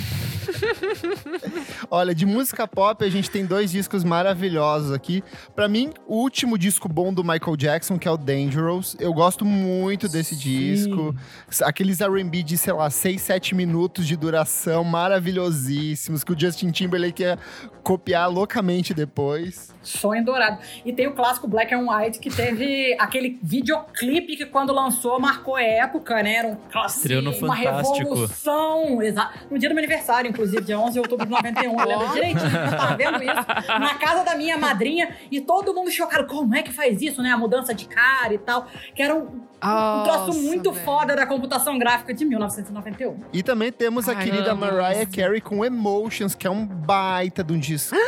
Olha, de música pop, a gente tem dois discos maravilhosos aqui. Pra mim, o último disco bom do Michael Jackson, que é o Dangerous. Eu gosto muito desse disco. Aqueles R&B de, sei lá, 6, 7 minutos de duração, maravilhosíssimos, que o Justin Timberlake ia copiar loucamente depois. Sonho dourado. E tem o clássico Black and White, que teve aquele videoclipe que quando lançou marcou época, né? Era um clássico. No uma Fantástico. revolução. Exa no dia do meu aniversário, inclusive, dia 11 de outubro de 91. Eu lembro direitinho, eu tava vendo isso na casa da minha madrinha e todo mundo chocado. Como é que faz isso, né? A mudança de cara e tal. Que era um, um troço Nossa, muito velho. foda da computação gráfica de 1991. E também temos a Ai, querida. Mariah Carey com Emotions, que é um baita de um discão.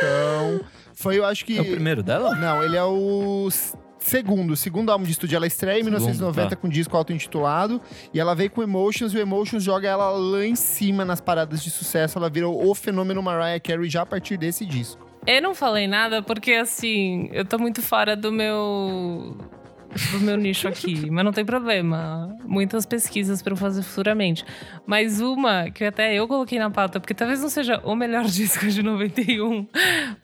Foi, eu acho que... É o primeiro dela? Não, ele é o segundo. O segundo álbum de estúdio. Ela estreia em Segundo, 1990 tá. com um disco auto-intitulado. E ela veio com Emotions. E o Emotions joga ela lá em cima nas paradas de sucesso. Ela virou o fenômeno Mariah Carey já a partir desse disco. Eu não falei nada porque, assim, eu tô muito fora do meu. Pro meu nicho aqui, mas não tem problema. Muitas pesquisas para eu fazer futuramente. Mas uma que até eu coloquei na pauta, porque talvez não seja o melhor disco de 91,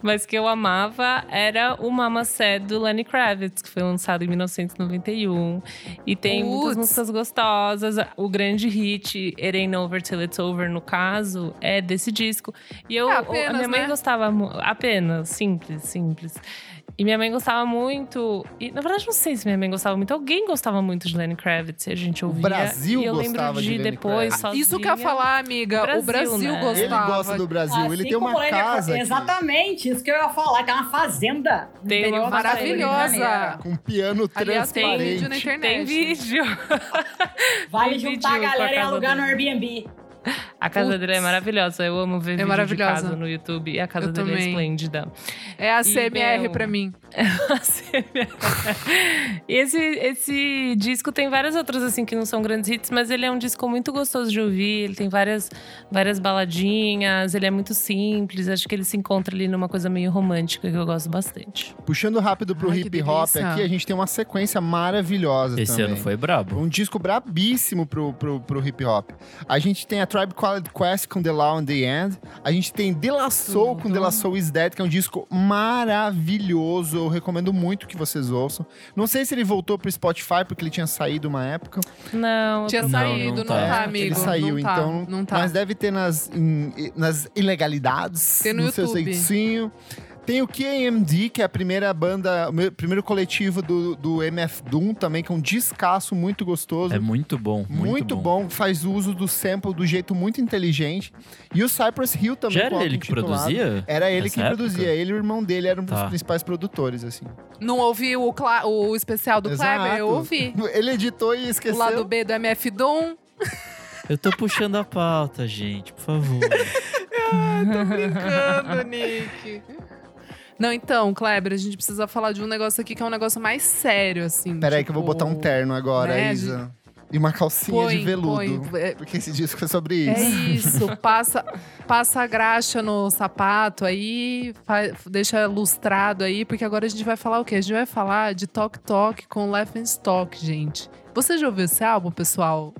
mas que eu amava, era o Mama Said do Lenny Kravitz, que foi lançado em 1991. E tem Putz. muitas músicas gostosas. O grande hit, It Ain't Over Till It's Over, no caso, é desse disco. E eu, É, a apenas, minha mãe né? gostava apenas, simples, simples. E minha mãe gostava muito. E na verdade, não sei se minha mãe gostava muito. Alguém gostava muito de Lenny Kravitz a gente ouvia. Brasil e eu lembro de, de Lenny depois, Kravitz. sozinha. Isso que eu ia falar, amiga. Brasil, o Brasil né? gostava. Ele gosta do Brasil, ele Assim tem uma casa aqui, Exatamente, isso que eu ia falar, que é uma fazenda. Tem uma maravilhosa. Com piano Aliás, tem transparente. vídeo na internet. Tem vídeo. Vale Tem juntar a vídeo a galera e alugar no. Airbnb. A casa Putz. dele é maravilhosa. Eu amo ver vídeo de casa no YouTube. E a casa Eu dele é também. esplêndida. É a CMR meu, pra mim. E esse, esse disco tem várias outras, assim, que não são grandes hits, mas ele é um disco muito gostoso de ouvir. Ele tem várias, várias baladinhas, ele é muito simples. Acho que ele se encontra ali numa coisa meio romântica que eu gosto bastante. Puxando rápido pro Ai, hip hop aqui, a gente tem uma sequência maravilhosa Esse também. ano foi brabo. Um disco brabíssimo pro, pro, pro hip hop. A gente tem a Tribe Called Quest com The Law and the End. A gente tem De La Soul com. The La Soul Is Dead, que é um disco maravilhoso. Eu recomendo muito que vocês ouçam. Não sei se ele voltou pro Spotify, porque ele tinha saído uma época. Não, Tinha Não, saído, não não, tá. tá, É, amigo. Ele saiu, não tá, então. Não tá. Mas deve ter nas, em- nas ilegalidades. Tem no seu YouTube. jeitinho. Tem o KMD, que é a primeira banda, o meu- primeiro coletivo do, do MF Doom também, que é um descasso muito gostoso. É muito bom, muito, Muito, bom. faz uso do sample do jeito muito inteligente. E o Cypress Hill também. Já era ele que produzia? Era ele que época? produzia. Ele e o irmão dele eram Tá. principais produtores, assim. Não ouvi o, cla- o especial do Exato. Kleber? Eu ouvi. Ele editou e O esqueceu. lado B do MF Doom. Eu tô puxando a pauta, gente, por favor. Tô brincando, Nick. Não, então, Kleber, a gente precisa falar de um negócio aqui que é um negócio mais sério, assim. Peraí que eu vou tipo, botar um terno agora, né, Isa. E uma calcinha Põe, de veludo. põe. É- Porque esse disco é sobre É isso. isso, passa, passa a graxa no sapato aí, fa- deixa lustrado aí, porque agora a gente vai falar o quê? A gente vai falar de Talk Talk com Laughing Stock, gente. Você já ouviu esse álbum, pessoal?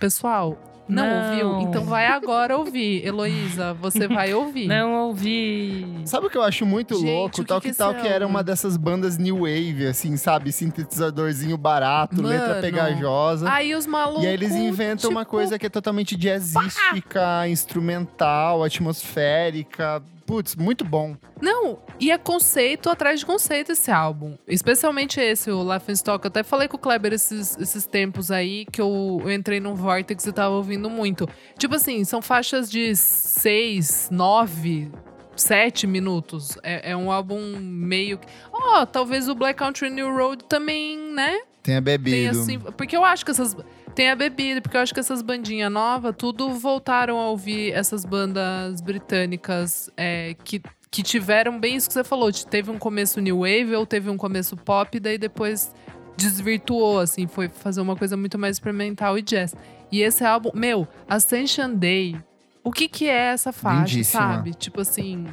Pessoal, não, Não. ouviu? Então vai agora ouvir. Heloísa, você vai ouvir. Não ouvi. Sabe o que eu acho muito Gente, louco? o que Tal que que tal que era álbum? uma dessas bandas new wave, assim, sabe? Sintetizadorzinho barato, letra Mano. pegajosa. Aí os malucos. E aí eles inventam uma tipo, coisa que é totalmente jazzística, instrumental, atmosférica. Putz, muito bom. Não, e é conceito atrás de conceito esse álbum. Especialmente esse, o Laughing Stock. Eu até falei com o Kleber esses, esses tempos aí que eu, eu entrei num Vortex e tava ouvindo muito. Tipo assim, são faixas de seis, nove, sete minutos. É, é um álbum meio. que- Ó, talvez o Black Country New Road também, né? Tenha Tem bebido. assim. Porque eu acho que essas. Tem a bebida, porque eu acho que essas bandinhas novas, tudo voltaram a ouvir essas bandas britânicas é, que, que tiveram bem isso que você falou. Teve um começo new wave ou teve um começo pop, daí depois desvirtuou, assim, foi fazer uma coisa muito mais experimental e jazz. E esse álbum, meu, Ascension Day, o que que é essa faixa, Lindíssima. sabe? Tipo assim,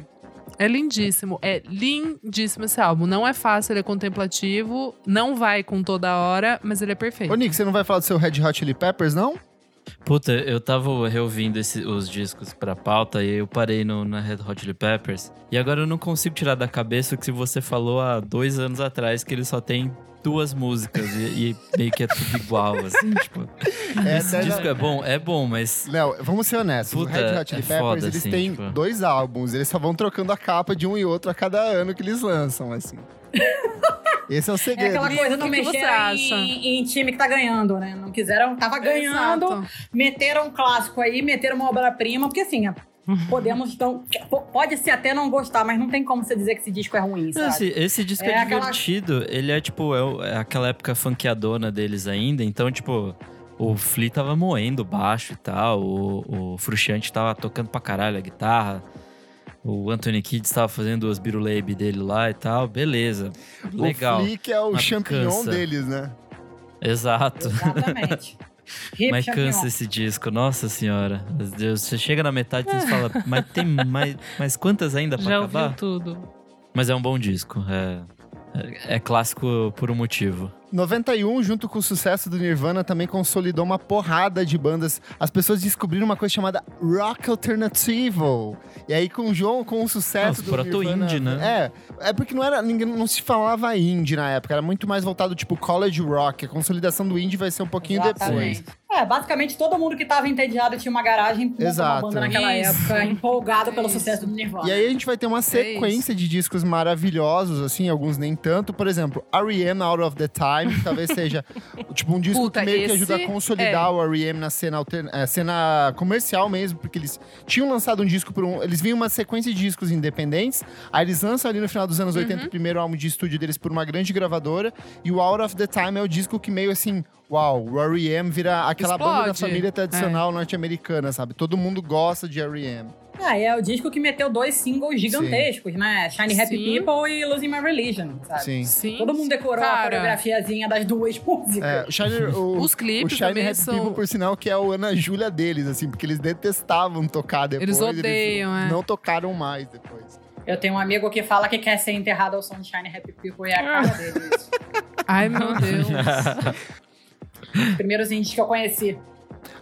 é lindíssimo, é lindíssimo esse álbum. Não é fácil, ele é contemplativo, não vai com toda hora, mas ele é perfeito. Ô, Nick, você não vai falar do seu Red Hot Chili Peppers, não? Puta, eu tava reouvindo esse- os discos pra pauta e eu parei no, na Red Hot Chili Peppers. E agora eu não consigo tirar da cabeça o que você falou há dois anos atrás, que ele só tem duas músicas e, e meio que é tudo igual, assim, tipo. É, esse até- disco é bom? É bom, mas. Léo, vamos ser honestos. Puta, o Red Hot Chili é Peppers, foda, eles assim, têm tipo- dois álbuns. Eles só vão trocando a capa de um e outro a cada ano que eles lançam, assim. Esse é o É segredo. aquela coisa, não mexeram acha? em, em time que tá ganhando, né? Não quiseram, tava ganhando, Exato. meteram um clássico aí, meteram uma obra-prima, porque assim, podemos, então, pode ser até não gostar, mas não tem como você dizer que esse disco é ruim, sabe? Esse, esse disco é, É aquela- divertido. Ele é, tipo, é, é aquela época funkeadona deles ainda. Então, tipo, o Flea tava moendo baixo e tal. O, o Frusciante tava tocando pra caralho a guitarra. O Anthony Kidd estava fazendo os biruleibe dele lá e tal. Beleza. Legal. O Flick é o Mas champignon cansa. deles, né? Exato. Exatamente. Mas champion. cansa esse disco, nossa senhora. Deus, você chega na metade e você fala, mas tem mais, mais quantas ainda pra Já acabar? ouviu tudo. Mas é um bom disco. É, é, é clássico por um motivo. 91, junto com o sucesso do Nirvana, também consolidou uma porrada de bandas. As pessoas descobriram uma coisa chamada rock alternativo. E aí, com o João, com o sucesso Ah, do proto Nirvana... indie, né? É, é porque não era ninguém não se falava indie na época, era muito mais voltado tipo college rock. A consolidação do indie vai ser um pouquinho Exatamente. depois. É, basicamente todo mundo que tava entediado tinha uma garagem montou uma Exato. banda naquela Isso. época, empolgado pelo Isso. sucesso do Nirvana. E aí a gente vai ter uma sequência de discos maravilhosos, assim, alguns nem tanto. Por exemplo, R.E.M. Out of the Time, talvez seja tipo um disco Puta, que meio que esse ajuda a consolidar é. o R.E.M. na cena, altern- eh, cena comercial mesmo, porque eles tinham lançado um disco por um... Eles vinham uma sequência de discos independentes, aí eles lançam ali no final dos anos 80 o primeiro álbum de estúdio deles por uma grande gravadora, e o Out of the Time é o disco que meio assim... Uau, o R.E.M. vira aquela banda da Explode. família tradicional norte-americana, sabe? Todo mundo gosta de R.E.M. Ah, é o disco que meteu dois singles gigantescos, né? Shiny Happy Sim. People e Losing My Religion, sabe? Sim. Sim. Todo mundo decorou a coreografiazinha das duas músicas. É, o Shiny, o, Os clipes o Shiny também Happy são- People, por sinal, que é o Ana Júlia deles, assim, porque eles detestavam tocar depois. Eles odeiam, é. Não tocaram mais depois. Eu tenho um amigo que fala que quer ser enterrado ao som de Shiny Happy People e é a cara dele isso. Ai, meu Deus. Os primeiros indies que eu conheci.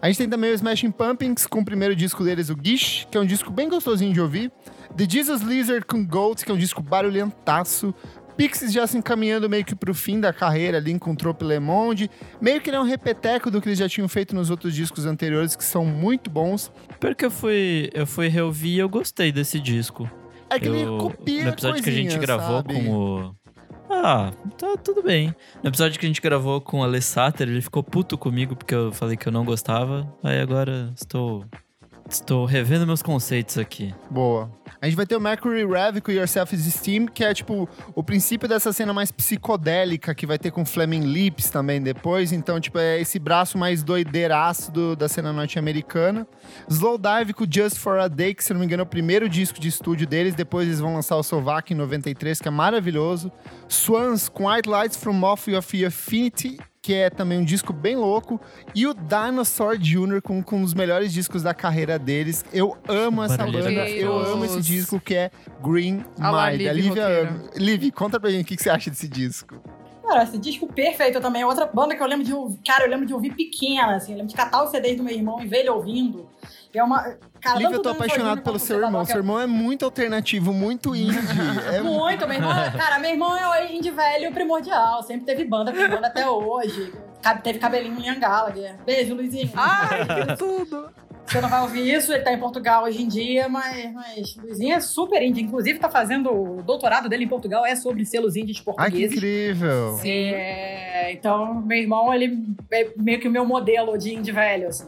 A gente tem também o Smashing Pumpkins com o primeiro disco deles, o Gish, que é um disco bem gostosinho de ouvir. The Jesus Lizard com Goats, que é um disco barulhentaço. Pixies já se encaminhando meio que pro fim da carreira ali com Trope Le Monde. Meio que ele é um repeteco do que eles já tinham feito nos outros discos anteriores, que são muito bons. Pior que eu fui, eu fui reouvir e eu gostei desse disco. É que ele Eu- copia No episódio que a gente gravou sabe? com o. Ah, tá tudo bem. No episódio que a gente gravou com o Alessater, ele ficou puto comigo porque eu falei que eu não gostava. Aí agora estou. Estou revendo meus conceitos aqui. Boa. A gente vai ter o Mercury Rev com Your Self Esteem, que é tipo o princípio dessa cena mais psicodélica que vai ter com Flaming Lips também depois. Então, tipo, é esse braço mais doideiraço do- da cena norte-americana. Slowdive com Just for a Day, que se não me engano é o primeiro disco de estúdio deles. Depois eles vão lançar o Sovac em 93, que é maravilhoso. Swans com White Lights from Off Your Affinity, que é também um disco bem louco. E o Dinosaur Jr. com, com um dos melhores discos da carreira deles. Eu amo essa banda, eu amo esse disco que é Green Mind. Liv A Lívia. Liv, conta pra gente o que que você acha desse disco. Cara, esse disco perfeito também. é Outra banda que eu lembro de ouvir. Cara, eu lembro de ouvir pequena, assim. Eu lembro de catar os CDs do meu irmão e ver ele ouvindo. É uma. Cara, Lívia, eu tô apaixonado pelo seu o irmão. Seu irmão é muito alternativo, muito indie. É Muito, meu irmão. Cara, meu irmão é o indie velho primordial. Sempre teve banda, tem banda até hoje. Teve cabelinho em Gallagher. Beijo, Luizinho. Ai, que tudo. Você não vai ouvir isso, ele tá em Portugal hoje em dia, mas, mas Luizinho é super indie. Inclusive, tá fazendo o doutorado dele em Portugal, é sobre selos indies Ai, que portugueses. incrível. É, então, meu irmão, ele é meio que o meu modelo de indie velho, assim.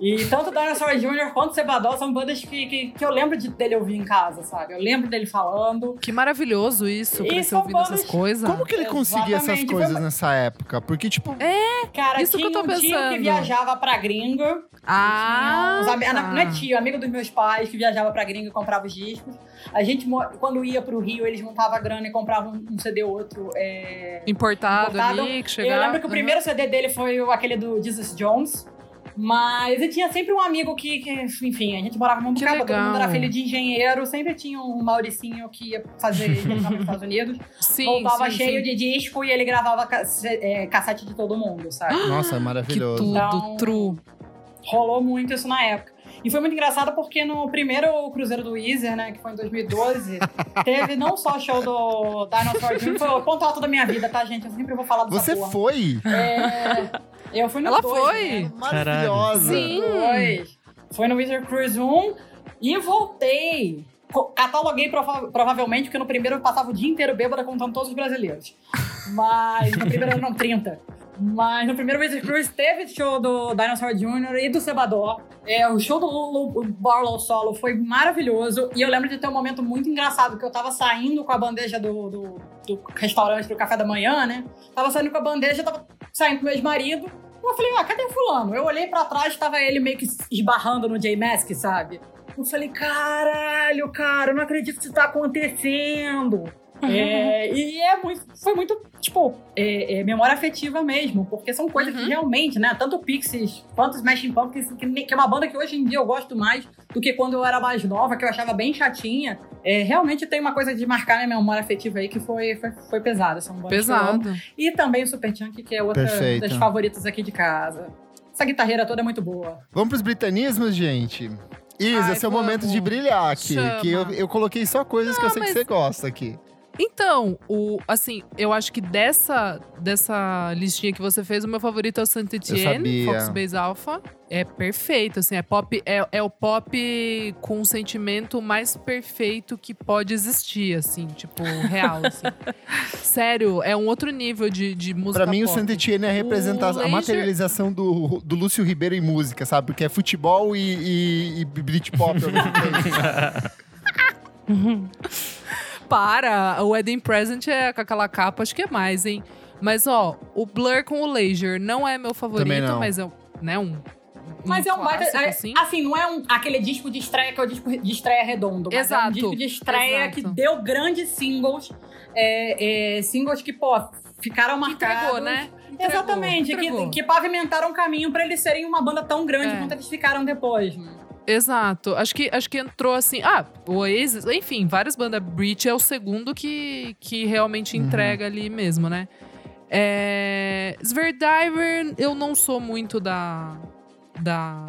E tanto Dinosaur Jr. quanto Sebadol são bandas que, que, que eu lembro de, dele ouvir em casa, sabe? Eu lembro dele falando. Que maravilhoso isso, E crescer são ouvindo essas bandas- coisas. Como que ele conseguia essas Exatamente, coisas foi- nessa época? Porque, tipo, Cara, Isso que tinha eu tô um tio que viajava pra gringa. Ah, uns tá. Não é tio, amigo dos meus pais que viajava pra gringa e comprava os discos. A gente, quando ia pro Rio, eles juntavam a grana e compravam um CD ou outro. é, Importado, Importado. ali, que chegava. Eu lembro que o primeiro CD dele foi aquele do Jesus Jones. Mas ele tinha sempre um amigo que, que, enfim, a gente morava Que casa, todo mundo era filho de engenheiro, sempre tinha um Mauricinho que ia fazer intercâmbio nos Estados Unidos, Sim, voltava sim, cheio sim. de disco e ele gravava é, cassete de todo mundo, sabe? nossa, é Que maravilhoso. tudo, Então- true. rolou muito isso na época. E foi muito engraçado porque no primeiro Cruzeiro do Weezer, né, que foi em 2012, teve não só o show do Dinosaur Jr., foi o ponto alto da minha vida, tá, gente? Eu sempre vou falar dessa Você porra. foi? É, eu fui no Ela dois, foi? né? Maravilhosa. Sim. Dois. Foi no Wizard Cruise 1 e voltei. Cataloguei prova- provavelmente, porque no primeiro eu passava o dia inteiro bêbada contando todos os brasileiros. Mas no primeiro eram 30. Mas no primeiro Wizard Cruise teve show do Dinosaur Jr. e do Sebador. É, o show do Lulu Barlow solo foi maravilhoso. E eu lembro de ter um momento muito engraçado, que eu tava saindo com a bandeja do, do, do restaurante pro café da manhã, né? Tava saindo com a bandeja, tava saindo com o meu ex-marido. Eu falei, ah, cadê fulano? Eu olhei pra trás, tava ele meio que esbarrando no J-Mask, sabe? Eu falei, caralho, cara, eu não acredito que isso tá acontecendo. É, e é muito, foi muito, tipo, é, é memória afetiva mesmo, porque são coisas Uhum. que realmente, né? Tanto Pixies quanto Smashing Pumpkins, que, que é uma banda que hoje em dia eu gosto mais do que quando eu era mais nova, que eu achava bem chatinha. É, realmente tem uma coisa de marcar minha memória afetiva aí que foi, foi, foi pesada. São amo. Pesado. E também o Super Chunk, que é outra Perfeito. das favoritas aqui de casa. Essa guitarreira toda é muito boa. Vamos pros britanismos, gente? Isa, Ai, é seu vamos. momento de brilhar aqui. Chama. Que eu, eu coloquei só coisas que eu sei mas- que você gosta aqui. Então, o, assim, eu acho que dessa, dessa listinha que você fez, o meu favorito é o Saint Etienne. Fox Base Alpha. É perfeito, assim, é pop, é, é o pop com o sentimento mais perfeito que pode existir, assim, tipo, real, assim. Sério, é um outro nível de, de música Pra mim, o pop. Saint Etienne é a, representação, a materialização do, do Lúcio Ribeiro em música, sabe? Porque é futebol e, e, e ao mesmo tempo. Para, o Wedding Present é com aquela capa, acho que é mais, hein? Mas, ó, o Blur com o Laser não é meu favorito, mas é, né, um... Mas é um baita. clássico, é- assim. assim. não é um, aquele disco de estreia que é o disco de estreia redondo. Mas é um Exato, disco de estreia exato. que deu grandes singles. é, é, singles que, pô, ficaram marcados. Entregou, né? Entregou, Exatamente, entregou. que, que pavimentaram o caminho pra eles serem uma banda tão grande É. quanto eles ficaram depois. né? Exato. Acho que, acho que entrou assim. Ah, o Oasis, enfim, várias bandas. Breach é o segundo que, que realmente Uhum. entrega ali mesmo, né? É, Sverdiver, eu não sou muito da. Da.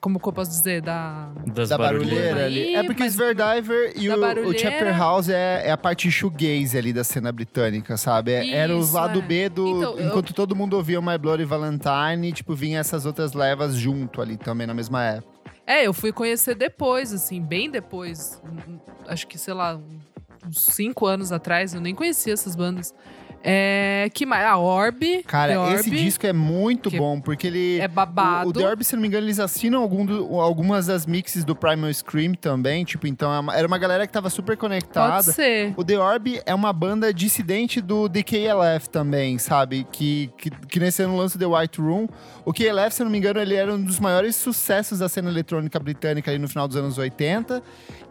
Como que eu posso dizer? Da. Das da barulheira ali. É porque Sverdiver e o, o Chapter House é, é a parte shoegaze ali da cena britânica, sabe? É- era os Isso, lado é. B do. Então, eu- enquanto todo mundo ouvia My Bloody Valentine, tipo, vinha essas outras levas junto ali também na mesma época. É, eu fui conhecer depois, assim, bem depois. Hum, Acho que, sei lá, uns cinco anos atrás, eu nem conhecia essas bandas. É. Que mais? A Orb. Cara, The Orb, esse disco é muito bom, porque ele. É babado. O, o The Orb, se não me engano, eles assinam algum do- algumas das mixes do Primal Scream também. Tipo, então é era uma galera que tava super conectada. Pode ser. O The Orb é uma banda dissidente do The KLF também, sabe? Que, que, que nesse ano lança The White Room. O KLF, se não me engano, ele era um dos maiores sucessos da cena eletrônica britânica ali no final dos anos 80.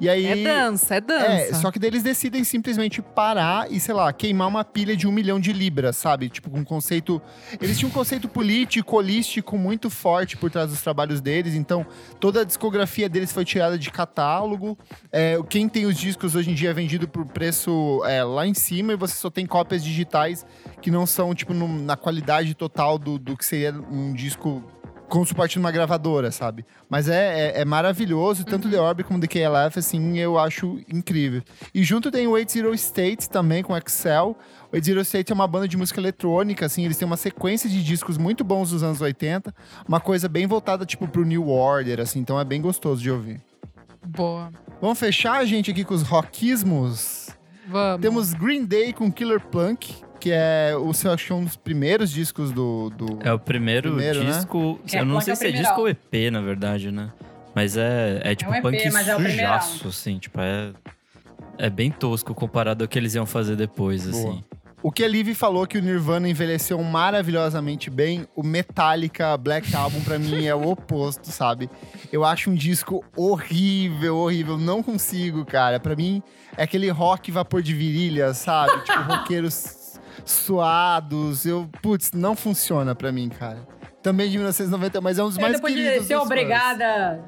E aí. É dança, é dança. É, só que daí eles decidem simplesmente parar e, sei lá, queimar uma pilha de um milhão de libras, sabe? Tipo, com um conceito. Eles tinham um conceito político, holístico muito forte por trás dos trabalhos deles, então toda a discografia deles foi tirada de catálogo. É, quem tem os discos hoje em dia é vendido por preço é, lá em cima e você só tem cópias digitais que não são, tipo, no- na qualidade total do, do que seria um disco com suporte numa gravadora, sabe? Mas é, é, é maravilhoso, tanto The Orb como The KLF, assim, eu acho incrível. E junto tem o 80 States também, com Excel. O 80 States é uma banda de música eletrônica, assim, eles têm uma sequência de discos muito bons dos anos 80, uma coisa bem voltada, tipo, pro New Order, assim, então é bem gostoso de ouvir. Boa. Vamos fechar, gente, aqui com os rockismos? Vamos. Temos Green Day com Killer Plunk, que é o seu, acho que é um dos primeiros discos do... do... É o primeiro, Primeiro, né? disco. É, eu não sei é se é disco ou EP, na verdade, né? Mas é, é tipo um EP, punk é sujaço, assim. Tipo, é, é bem tosco comparado ao que eles iam fazer depois, Boa. assim. O que a Liv falou que o Nirvana envelheceu maravilhosamente bem, o Metallica Black Album pra mim é o oposto, sabe? Eu acho um disco horrível, horrível, não consigo, cara. Pra mim é aquele rock vapor de virilha, sabe? tipo roqueiros suados. Eu, putz, não funciona pra mim, cara. Também de 1990, mas é um dos É, mais depois queridos de ser obrigada.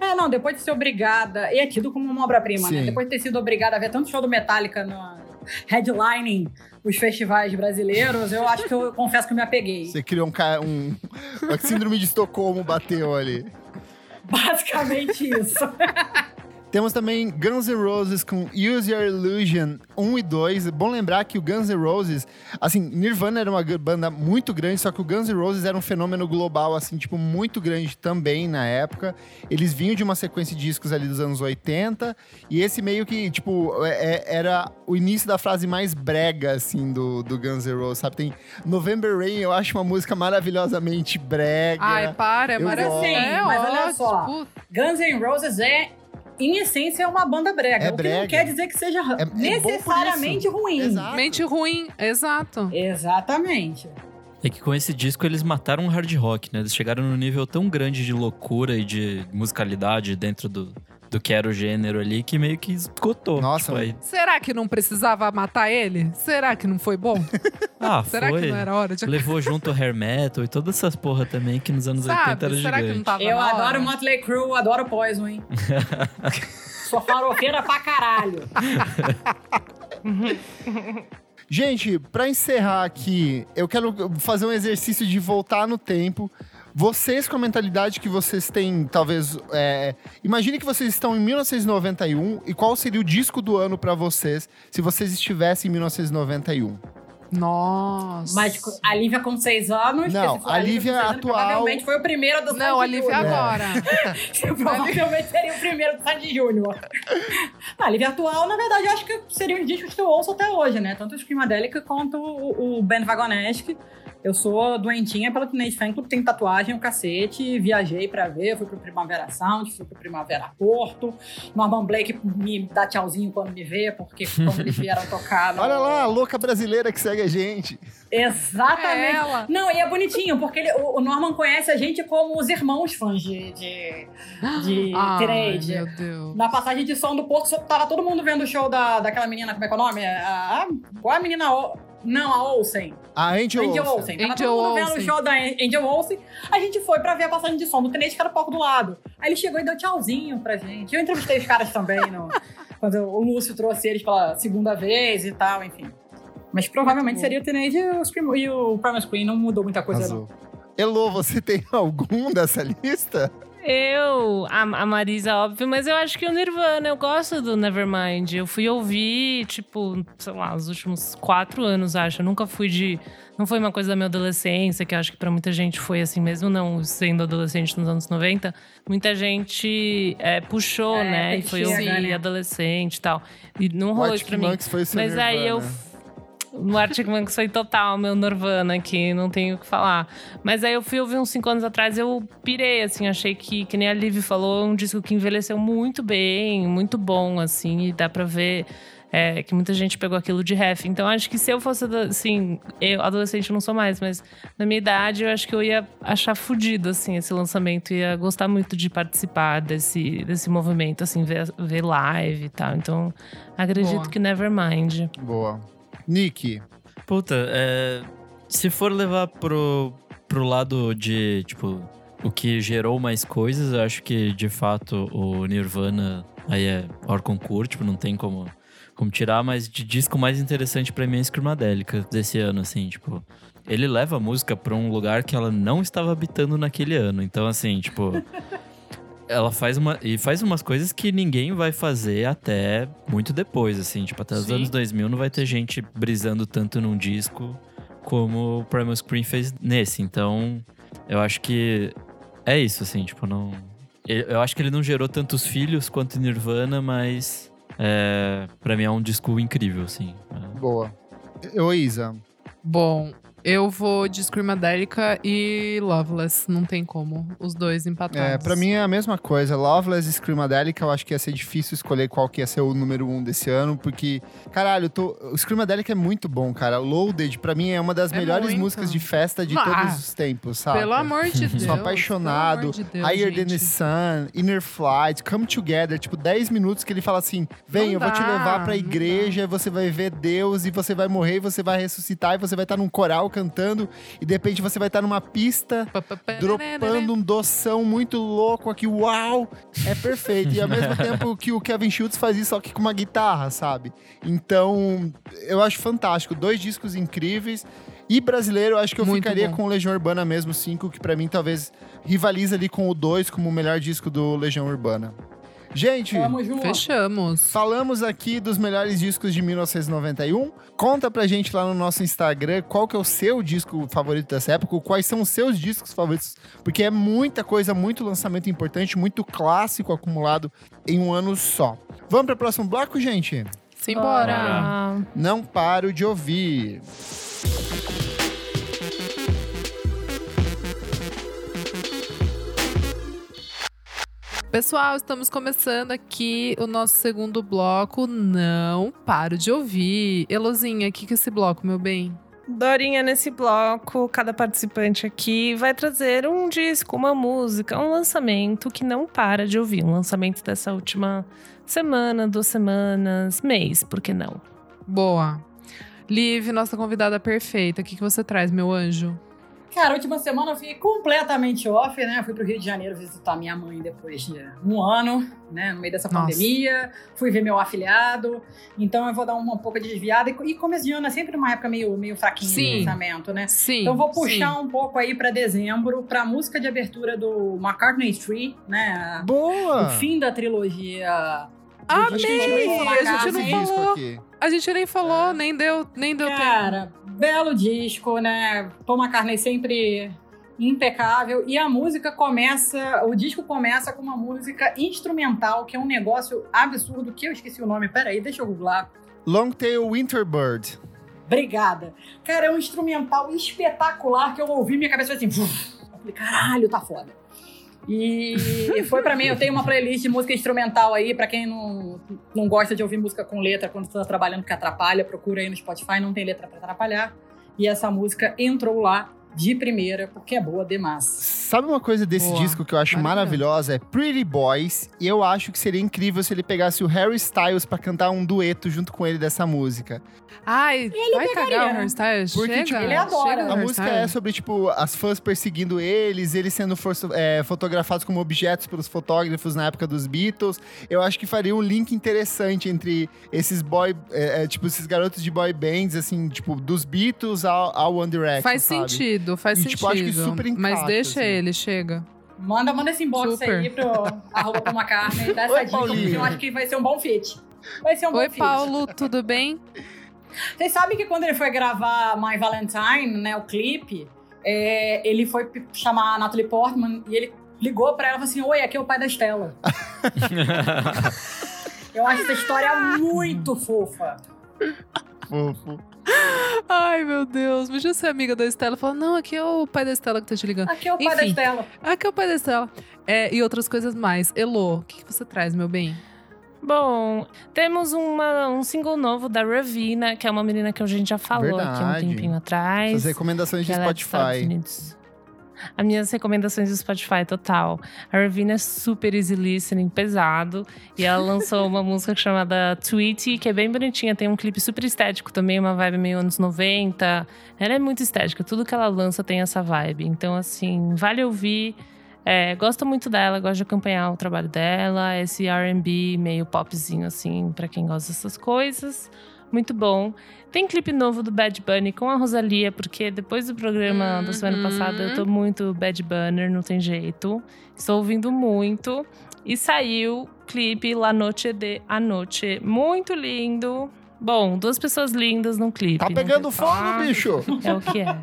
É, não, depois de ser obrigada. E é tido como uma obra-prima, né? Depois de ter sido obrigada a ver tanto show do Metallica no headlining os festivais brasileiros, eu acho que eu confesso que eu me apeguei. Você criou um, um... A síndrome de Estocolmo bateu ali. Basicamente isso. Temos também Guns N' Roses com Use Your Illusion 1 e 2. É bom lembrar que o Guns N' Roses, assim, Nirvana era uma banda muito grande, só que o Guns N' Roses era um fenômeno global, assim, tipo, muito grande também na época. Eles vinham de uma sequência de discos ali dos anos 80, e esse meio que, tipo, é- é- era o início da frase mais brega, assim, do, do Guns N' Roses, sabe? Tem November Rain, eu acho uma música maravilhosamente brega. Ai, para, é maravilhoso. gosto. É Mas olha ótimo. só. Guns N' Roses é, em essência, é uma banda brega. É o que brega. não quer dizer que seja É- é necessariamente isso. ruim. Exato. Mente ruim, exato. Exatamente. É que com esse disco eles mataram o hard rock, né? Eles chegaram num nível tão grande de loucura e de musicalidade dentro do, do que era o gênero ali, que meio que esgotou. Nossa, Tipo, aí- Será que não precisava matar ele? Será que não foi bom? ah, Será foi. que não era hora de Levou junto o hair metal e todas essas porra também, que nos anos 80 era Sabe? Será que não gigante. tava Eu na hora? adoro Motley Crue, adoro Poison, hein? Sou farofeira pra caralho. Gente, pra encerrar aqui, eu quero fazer um exercício de voltar no tempo. Vocês, com a mentalidade que vocês têm, talvez. É, imagine que vocês estão em 1991 e qual seria o disco do ano pra vocês se vocês estivessem em 1991? Nossa. Mas a Lívia com seis anos. Não, for a Lívia com seis anos, atual- Provavelmente foi o primeiro do Não, a Lívia Júnior. agora. provavelmente seria o primeiro do Sandy Júnior. A Lívia atual, na verdade, eu acho que seriam os discos que eu ouço até hoje, né? Tanto o Screamadelica quanto o, o Ben Vagonesque. Eu sou doentinha pela Teenage Fan Club, tenho tatuagem, o cacete, viajei pra ver, fui pro Primavera Sound, fui pro Primavera Porto. Norman Blake me dá tchauzinho quando me vê, porque quando eles vieram tocar... no- Olha lá, a louca brasileira que segue a gente. Exatamente. É ela. Não, e é bonitinho, porque ele- o, Norman conhece a gente como os irmãos fãs de, de, de Ai, Teenage. meu Deus. Na passagem de som do Porto, só tava todo mundo vendo o show da, daquela menina, como é que é o nome? A, a, qual é a menina? Não, a Olsen. A Angel, Angel Olsen. Olsen. Tava Angel todo mundo vendo Olsen. o show da Angel Olsen. A gente foi pra ver a passagem de som do Tenente, que era o palco do lado. Aí ele chegou e deu tchauzinho pra gente. Eu entrevistei os caras também, no- quando o Lúcio trouxe eles pela segunda vez e tal, enfim. Mas provavelmente seria o Tenente e o, Scream, e o Primal Screen. Não mudou muita coisa, não. Arrasou. Elô, você tem algum dessa lista? Eu, a, a Marisa, óbvio, mas eu acho que o Nirvana, eu gosto do Nevermind. Eu fui ouvir, tipo, sei lá, os últimos quatro anos, acho. Eu nunca fui de. Não foi uma coisa da minha adolescência, que eu acho que pra muita gente foi assim mesmo, não sendo adolescente nos anos 90. Muita gente é, puxou, É, né? E foi ouvir né? adolescente e tal. E não rolou pra mim. Foi Mas aí eu. No Arctic Monkeys foi total, meu Nirvana aqui, não tenho o que falar. Mas aí eu fui ouvir uns cinco anos atrás, eu pirei, assim, achei que, que nem a Liv falou, um disco que envelheceu muito bem, muito bom, assim, e dá pra ver é, que muita gente pegou aquilo de ref. Então acho que se eu fosse, assim, eu adolescente não sou mais, mas na minha idade eu acho que eu ia achar fudido, assim, esse lançamento, ia gostar muito de participar desse, desse movimento, assim, ver, ver live e tal. Então acredito Boa. que Nevermind. Boa. Nick, Puta, é, se for levar pro, pro lado de, tipo, o que gerou mais coisas, eu acho que, de fato, o Nirvana aí é hors concurso, tipo, não tem como, como tirar, mas de disco mais interessante pra mim é Screamadélica desse ano, assim, tipo... Ele leva a música pra um lugar que ela não estava habitando naquele ano. Então, assim, tipo... ela faz uma e faz umas coisas que ninguém vai fazer até muito depois, assim, tipo até os Sim. anos 2000 não vai ter gente brisando tanto num disco como o Primal Screen fez nesse. Então, eu acho que é isso, assim, tipo não eu acho que ele não gerou tantos filhos quanto Nirvana, mas é, para mim é um disco incrível, assim. Boa. Ô, Isa, Bom, eu vou de Screamadelica e Loveless. Não tem como. Os dois empatados. É, pra mim é a mesma coisa. Loveless e Screamadelica, eu acho que ia ser difícil escolher qual que ia ser o número um desse ano, porque, caralho, tô... o Screamadelica é muito bom, cara. Loaded, pra mim, é uma das É melhores muito. músicas de festa de Ah, todos os tempos, sabe? Pelo amor de Deus. Sou apaixonado. pelo amor de Deus, Higher Than the gente. Sun, Inner Flight, Come Together, tipo, 10 minutos que ele fala assim: vem, Não eu vou te dá, levar pra igreja, você vai ver Deus, e você vai morrer, e você vai ressuscitar, e você vai estar num coral cantando, e de repente você vai estar numa pista. Dropando um doção muito louco aqui, uau! É perfeito. E ao mesmo tempo que o Kevin Schultz faz isso, só que com uma guitarra, sabe? Então, eu acho fantástico. Dois discos incríveis. E brasileiro, eu acho que eu Muito ficaria bom. com o Legião Urbana mesmo, 5, que pra mim talvez rivaliza ali com o 2 como o melhor disco do Legião Urbana. Gente. Fechamos. falamos aqui dos melhores discos de 1991. Conta pra gente lá no nosso Instagram qual que é o seu disco favorito dessa época, quais são os seus discos favoritos, porque é muita coisa, muito lançamento importante, muito clássico acumulado em um ano só. Vamos para o próximo bloco, gente? Simbora. Não paro de ouvir. Pessoal, estamos começando aqui o nosso segundo bloco. Não paro de ouvir. Elozinha, o que, que é esse bloco, meu bem? Dorinha, nesse bloco, cada participante aqui vai trazer um disco, uma música, um lançamento que não para de ouvir. Um lançamento dessa última semana, duas semanas, mês, por que não? Boa. Liv, nossa convidada perfeita. O que, que você traz, meu anjo? Cara, a última semana eu fiquei completamente off, né? Eu fui pro Rio de Janeiro visitar minha mãe depois de um ano, né? No meio dessa Nossa. pandemia. Fui ver meu afilhado. Então eu vou dar uma um pouco de desviada. E começo de ano é sempre uma época meio, meio fraquinha Sim. de lançamento, né? Sim. Então eu vou puxar sim. um pouco aí pra dezembro, pra música de abertura do McCartney Street, né? Boa! O fim da trilogia. Amei! disco do A gente não McCartney. falou. aqui. A gente nem falou, nem deu, nem deu tempo. Cara, belo disco, né? Paul McCartney sempre impecável. E a música começa, o disco começa com uma música instrumental, que é um negócio absurdo, que eu esqueci o nome. Peraí, deixa eu googlar. Long Tail Winterbird. Obrigada. Cara, é um instrumental espetacular que eu ouvi minha cabeça foi assim. Eu falei, caralho, tá foda. E foi pra mim, eu tenho uma playlist de música instrumental aí, pra quem não, não gosta de ouvir música com letra quando tá trabalhando que atrapalha, procura aí no Spotify, não tem letra pra atrapalhar. E essa música entrou lá de primeira, porque é boa demais. Sabe uma coisa desse Boa. disco que eu acho maravilhosa? É Pretty Boys. E eu acho que seria incrível se ele pegasse o Harry Styles pra cantar um dueto junto com ele dessa música. Ai, vai cagar o né? hairstyle? Porque, Chega, tipo, ele adora. A música é sobre, tipo, as fãs perseguindo eles, eles sendo é, fotografados como objetos pelos fotógrafos na época dos Beatles. Eu acho que faria um link interessante entre esses boy, é, é, tipo, esses garotos de boy bands, assim, tipo, dos Beatles ao, ao One Direction, Faz sabe? sentido, faz E, sentido. tipo, acho que super Mas encaixa, deixa assim. ele, chega. Manda, manda esse inbox Super. aí pro arroba Paul McCartney, dá essa Oi, dica, porque Paulinho. eu acho que vai ser um bom fit. Vai ser um Oi, bom fit. Paulo, tudo bem? Vocês sabem que quando ele foi gravar My Valentine, né, o clipe, é, ele foi chamar a Natalie Portman e ele ligou pra ela e falou assim: Oi, aqui é o pai da Estela. Eu acho essa história muito fofa. Fofo. Ai, meu Deus. Podia ser amiga da Estela. Fala, não, aqui é o pai da Estela que tá te ligando. Aqui é o pai da. Estela. Aqui é o pai da Estela. É, e outras coisas mais. Elo, o que, que você traz, meu bem? Bom, temos uma- um single novo da Ravina, que é uma menina que a gente já falou aqui há um Verdade. tempinho atrás. Que de é Spotify. As minhas recomendações do Spotify, total. A Ravina é super easy listening, pesado. E ela lançou uma música chamada Tweety, que é bem bonitinha. Tem um clipe super estético também, uma vibe meio anos 90. Ela é muito estética, tudo que ela lança tem essa vibe. Então, assim, vale ouvir. É, gosto muito dela, gosto de acompanhar o trabalho dela. Esse RB meio popzinho, assim, pra quem gosta dessas coisas. Muito bom. Tem clipe novo do Bad Bunny com a Rosalia, porque depois do programa da semana Uhum. passada eu tô muito Bad Bunny, não tem jeito. Estou ouvindo muito. E saiu clipe La Noche de A Noche. Muito lindo. Bom, duas pessoas lindas no clipe. Tá não pegando tem- fogo, Ah, bicho! É o que é.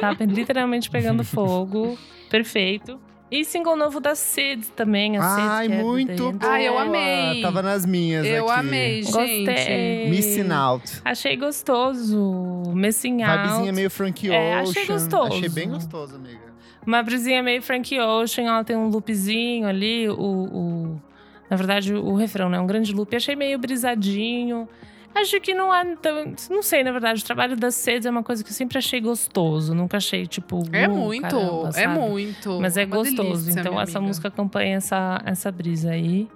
Tá literalmente pegando fogo. Perfeito. E single novo da Sid também. A Sid, Ai, que é muito boa! Ai, eu amei. Tava nas minhas Eu aqui. amei, gente. Gostei. Missing Out. Achei gostoso. Missing Out. Vibezinha meio Frank Ocean. É, achei gostoso. Achei bem gostoso, amiga. Uma brisinha meio Frank Ocean, ela tem um loopzinho ali, o, o- na verdade o refrão, né? Um grande loop. Achei meio brisadinho. Acho que não é tão. Não sei, na verdade. O trabalho das sedes é uma coisa que eu sempre achei gostoso. Nunca achei, tipo. É uh, muito, caramba, é muito. Mas é Uma gostoso. delícia, então, essa amiga. música acompanha essa, essa brisa aí.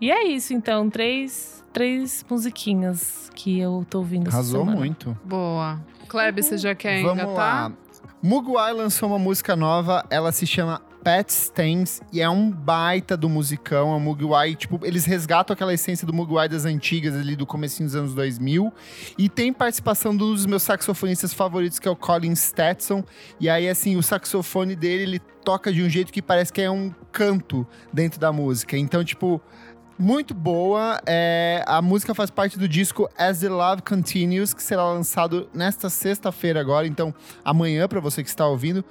E é isso, então. Três, três musiquinhas que eu tô ouvindo essa Arrasou semana. muito. Boa. Kleb, você já quer Vamos engatar? lá. Muguai lançou uma música nova, ela se chama Pet Stains e é um baita do musicão. A Muguai, tipo, eles resgatam aquela essência do Muguai das antigas ali do comecinho dos anos 2000 e tem participação de um dos meus saxofonistas favoritos que é o Colin Stetson. E aí assim, o saxofone dele, ele toca de um jeito que parece que é um canto dentro da música. Então, tipo, muito boa. É, a música faz parte do disco As the Love Continues, que será lançado nesta sexta-feira agora. Então, amanhã, para você que está ouvindo,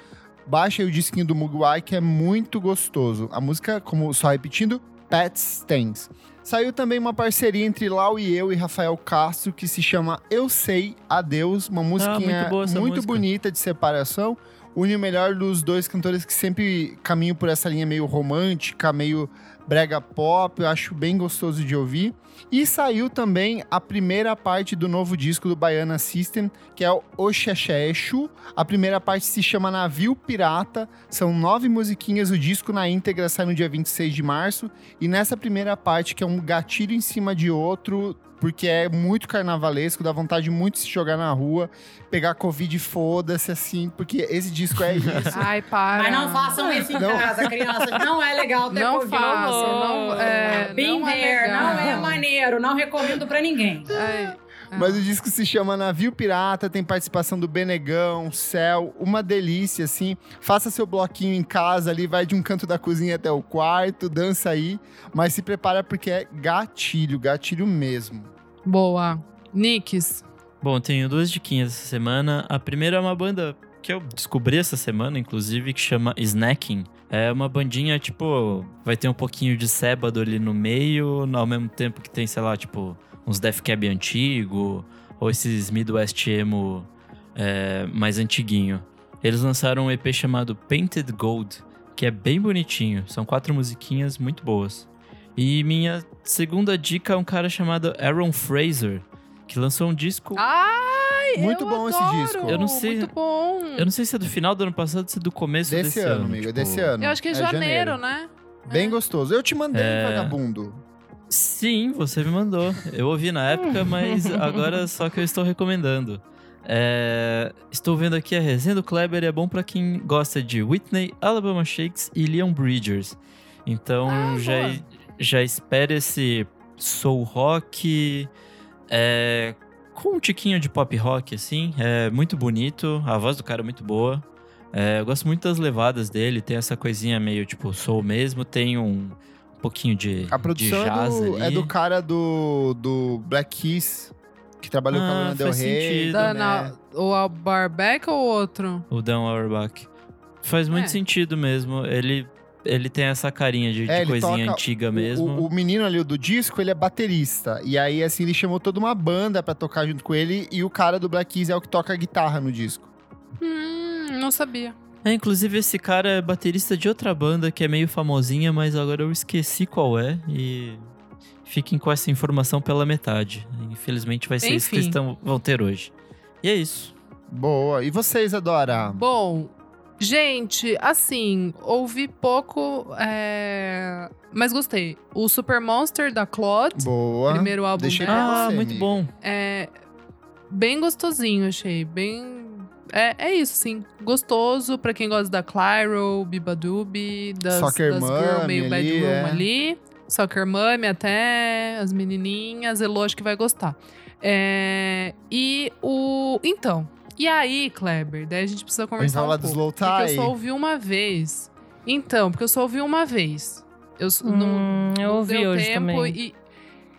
baixa aí o disquinho do Muguai, que é muito gostoso. A música, como só repetindo, Pet Stains. Saiu também uma parceria entre Lau e eu e Rafael Castro, que se chama Eu Sei Adeus, uma musiquinha muito boa essa muito música. bonita de separação. Une o melhor dos dois cantores que sempre caminham por essa linha meio romântica, meio brega pop, eu acho bem gostoso de ouvir. E saiu também a primeira parte do novo disco do Baiana System, que é o Oxexexu. A primeira parte se chama Navio Pirata. São nove musiquinhas, o disco na íntegra sai no dia 26 de março. E nessa primeira parte, que é um gatilho em cima de outro, porque é muito carnavalesco, dá vontade muito de se jogar na rua, pegar Covid foda-se, assim, porque esse disco é isso. Ai, para. Mas não façam isso em Não. casa, crianças. Não é legal ter Não Covid. façam, não, é, Been não é there, legal. não é maneiro, não recomendo pra ninguém. Ai, Mas o disco se chama Navio Pirata, tem participação do Benegão, Céu, uma delícia, assim. Faça seu bloquinho em casa ali, vai de um canto da cozinha até o quarto, dança aí, mas se prepara porque é gatilho, gatilho mesmo. Boa. Nicks. Bom, tenho duas diquinhas essa semana. A primeira é uma banda que eu descobri essa semana, inclusive, que chama Snacking. É uma bandinha, tipo, vai ter um pouquinho de sébado ali no meio, ao mesmo tempo que tem, sei lá, tipo, uns Death Cab antigo, ou esses Midwest emo é, mais antiguinho. Eles lançaram um EP chamado Painted Gold, que é bem bonitinho. São quatro musiquinhas muito boas. E minha segunda dica é um cara chamado Aaron Fraser, que lançou um disco. Ai, Muito eu bom esse adoro, disco. Eu não sei- Muito bom. Eu não sei se é do final do ano passado ou se é do começo Desse, desse, ano, amigo, é tipo- desse ano. Eu acho que é, janeiro, né? Bem gostoso. Eu te mandei, É. vagabundo. Sim, você me mandou. Eu ouvi na época, mas agora só que eu estou recomendando. É, Estou vendo aqui a resenha do Kleber e é bom pra quem gosta de Whitney, Alabama Shakes e Leon Bridgers. Então Ah, já, boa. Já espere esse soul rock é, com um tiquinho de pop rock, assim. É muito bonito, a voz do cara é muito boa. É, eu gosto muito das levadas dele, tem essa coisinha meio tipo soul mesmo, tem um, pouquinho de, A produção de é jazz do, ali. é do cara do, do Black Keys, que trabalhou com a Ah, Lana Del Rey. sentido. Da, né? na, o Albarbeck ou outro? O Dan Auerbach. Faz muito É. sentido mesmo. Ele, ele tem essa carinha de, de É, ele coisinha toca- antiga mesmo. O, o menino ali do disco, ele é baterista. E aí, assim, ele chamou toda uma banda pra tocar junto com ele. E o cara do Black Keys é o que toca a guitarra no disco. Hum, não sabia. É, inclusive, esse cara é baterista de outra banda que é meio famosinha, mas agora eu esqueci qual é. E fiquem com essa informação pela metade. Infelizmente vai ser isso que Enfim. eles tão- vão ter hoje. E é isso. Boa. E vocês, Adora? Bom, gente, assim, ouvi pouco, é, mas gostei. O Super Monster da Claude, Boa. primeiro álbum Deixei dela. Ah, você, muito amiga. bom. É bem gostosinho, achei. Bem. É, é isso, sim. Gostoso pra quem gosta da Clyro, Bibadubi, das, Soccer das girl meio ali, bedroom é. ali. Soccer Mummy até, as menininhas. Elo acho que vai gostar. É, e o... Então, e aí, Kleber? Daí a gente precisa conversar um do pouco. Slow Porque eu Tie? só ouvi uma vez. Então, porque eu só ouvi uma vez. Eu s- não, Hum, eu não ouvi deu hoje tempo também. e-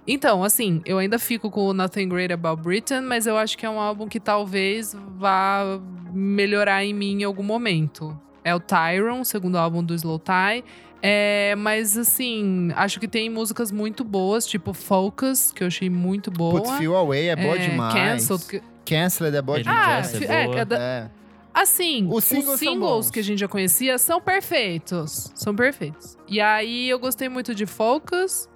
Então, assim, eu ainda fico com o Nothing Great About Britain, mas eu acho que é um álbum que talvez vá melhorar em mim em algum momento. É o Tyron, o segundo álbum do Slow Tie. É, mas assim, acho que tem músicas muito boas, tipo Focus, que eu achei muito boa. Put Feel Away é boa demais. Cancelled, que- Cancelled é boa Ele Ah. Jazz fi- é é, boa. é É. Assim, Os os singles singles, são bons. que a gente já conhecia são perfeitos. São perfeitos. E aí eu gostei muito de Focus.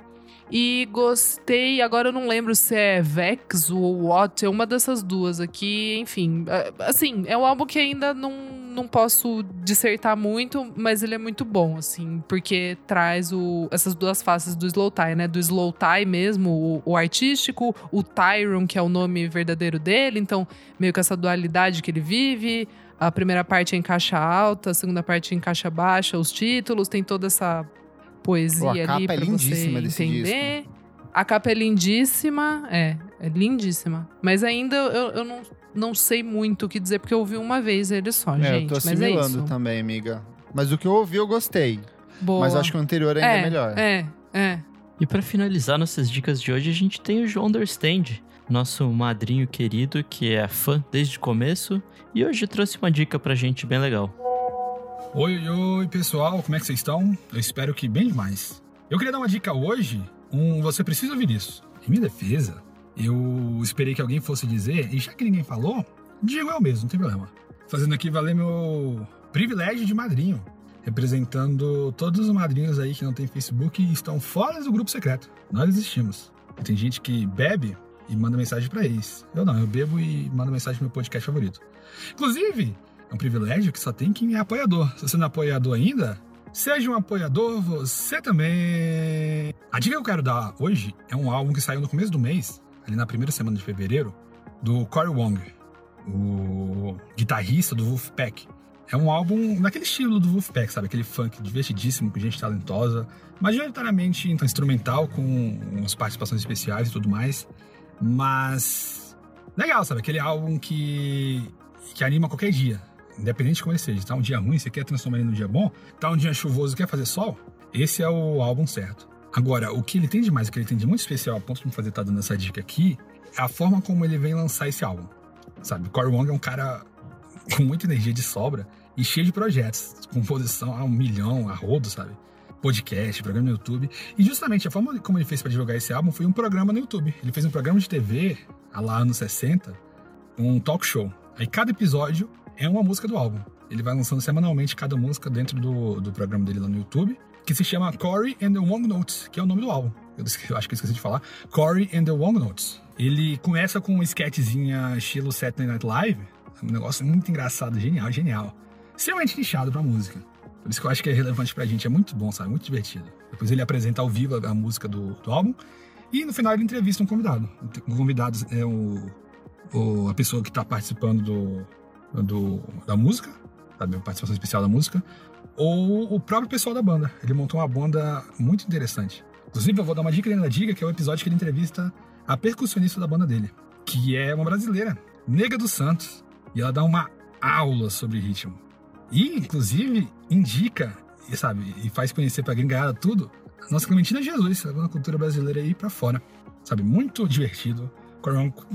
E gostei, agora eu não lembro se é Vex ou What, é uma dessas duas aqui. Enfim, é, assim, é um álbum que ainda não, não posso dissertar muito, mas ele é muito bom, assim, porque traz o, essas duas faces do Slow Tie, né? Do Slow Tie mesmo, o, o artístico, o Tyron, que é o nome verdadeiro dele, então meio que essa dualidade que ele vive. A primeira parte é em caixa alta, a segunda parte é em caixa baixa, os títulos, tem toda essa poesia Pô, a ali capa é pra você lindíssima desse entender. A capa é lindíssima, é, é lindíssima. Mas ainda eu, eu não, não sei muito o que dizer, porque eu ouvi uma vez ele só, É, gente. eu tô mas é assimilando isso. também, amiga. Mas o que eu ouvi, eu gostei. Boa. Mas acho que o anterior ainda é, é, melhor. É, é. E pra finalizar nossas dicas de hoje, a gente tem o João Understand, nosso madrinho querido, que é fã desde o começo, e hoje trouxe uma dica pra gente bem legal. Oi, oi, oi, pessoal, como é que vocês estão? Eu espero que bem demais. Eu queria dar uma dica hoje, um você precisa ouvir isso. Em minha defesa, eu esperei que alguém fosse dizer, e já que ninguém falou, digo eu mesmo, não tem problema. fazendo aqui valer meu privilégio de madrinho, representando todos os madrinhos aí que não tem Facebook e estão fora do grupo secreto. Nós existimos. E tem gente que bebe e manda mensagem para ex. Eu não, eu bebo e mando mensagem no meu podcast favorito. Inclusive, é um privilégio que só tem quem é apoiador. Se você não é apoiador ainda, seja um apoiador você também. A dica que eu quero dar hoje é um álbum que saiu no começo do mês, ali na primeira semana de fevereiro, do Corey Wong, o guitarrista do Wolfpack. É um álbum naquele estilo do Wolfpack, sabe? Aquele funk divertidíssimo, com gente talentosa, majoritariamente instrumental, com umas participações especiais e tudo mais. Mas. Legal, sabe? Aquele álbum que, que anima qualquer dia, independente de como ele seja. Tá um dia ruim, você quer transformar ele num dia bom? Tá um dia chuvoso, quer fazer sol? Esse é o álbum certo. Agora, o que ele tem de mais, o que ele tem de muito especial, a ponto de me fazer estar tá dando essa dica aqui, é a forma como ele vem lançar esse álbum. Sabe, Corey Wong é um cara com muita energia de sobra e cheio de projetos, composição a um milhão, a rodo, sabe? Podcast, programa no YouTube. E justamente a forma como ele fez para divulgar esse álbum foi um programa no YouTube. Ele fez um programa de TV, lá anos 60, um talk show. Aí cada episódio é uma música do álbum. Ele vai lançando semanalmente cada música dentro do, do programa dele lá no YouTube, que se chama Corey and the Wong Notes, que é o nome do álbum. Eu, eu acho que eu esqueci de falar. Corey and the Wong Notes. Ele começa com uma sketchzinha estilo Saturday Night Live, um negócio muito engraçado, genial, genial. Extremamente nichado pra música. Por isso que eu acho que é relevante pra gente, é muito bom, sabe? Muito divertido. Depois ele apresenta ao vivo a, música do, do, álbum e no final ele entrevista um convidado. O convidado é o, o a pessoa que tá participando do, do, da música, sabe? Participação especial da música, ou o próprio pessoal da banda. Ele montou uma banda muito interessante. Inclusive, eu vou dar uma dica dentro da dica, que é o episódio que ele entrevista a percussionista da banda dele, que é uma brasileira, Nega dos Santos. E ela dá uma aula sobre ritmo. E, inclusive, indica, e sabe, e faz conhecer pra gringada tudo, a nossa Clementina Jesus, levando a cultura brasileira aí pra fora. Sabe, muito divertido,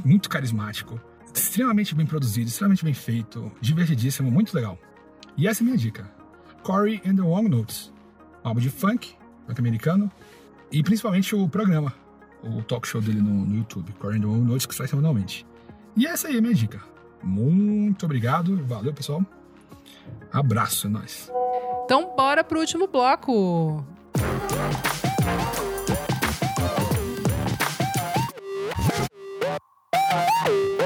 muito carismático, extremamente bem produzido, extremamente bem feito, divertidíssimo, muito legal. E essa é a minha dica. Corey and the Wrong Notes, um álbum de funk, funk americano, e principalmente o programa, o talk show dele no, no YouTube, Corey and the Wrong Notes, que sai semanalmente. E essa aí é a minha dica. Muito obrigado, valeu pessoal. Abraço, é nóis. Então bora pro último bloco.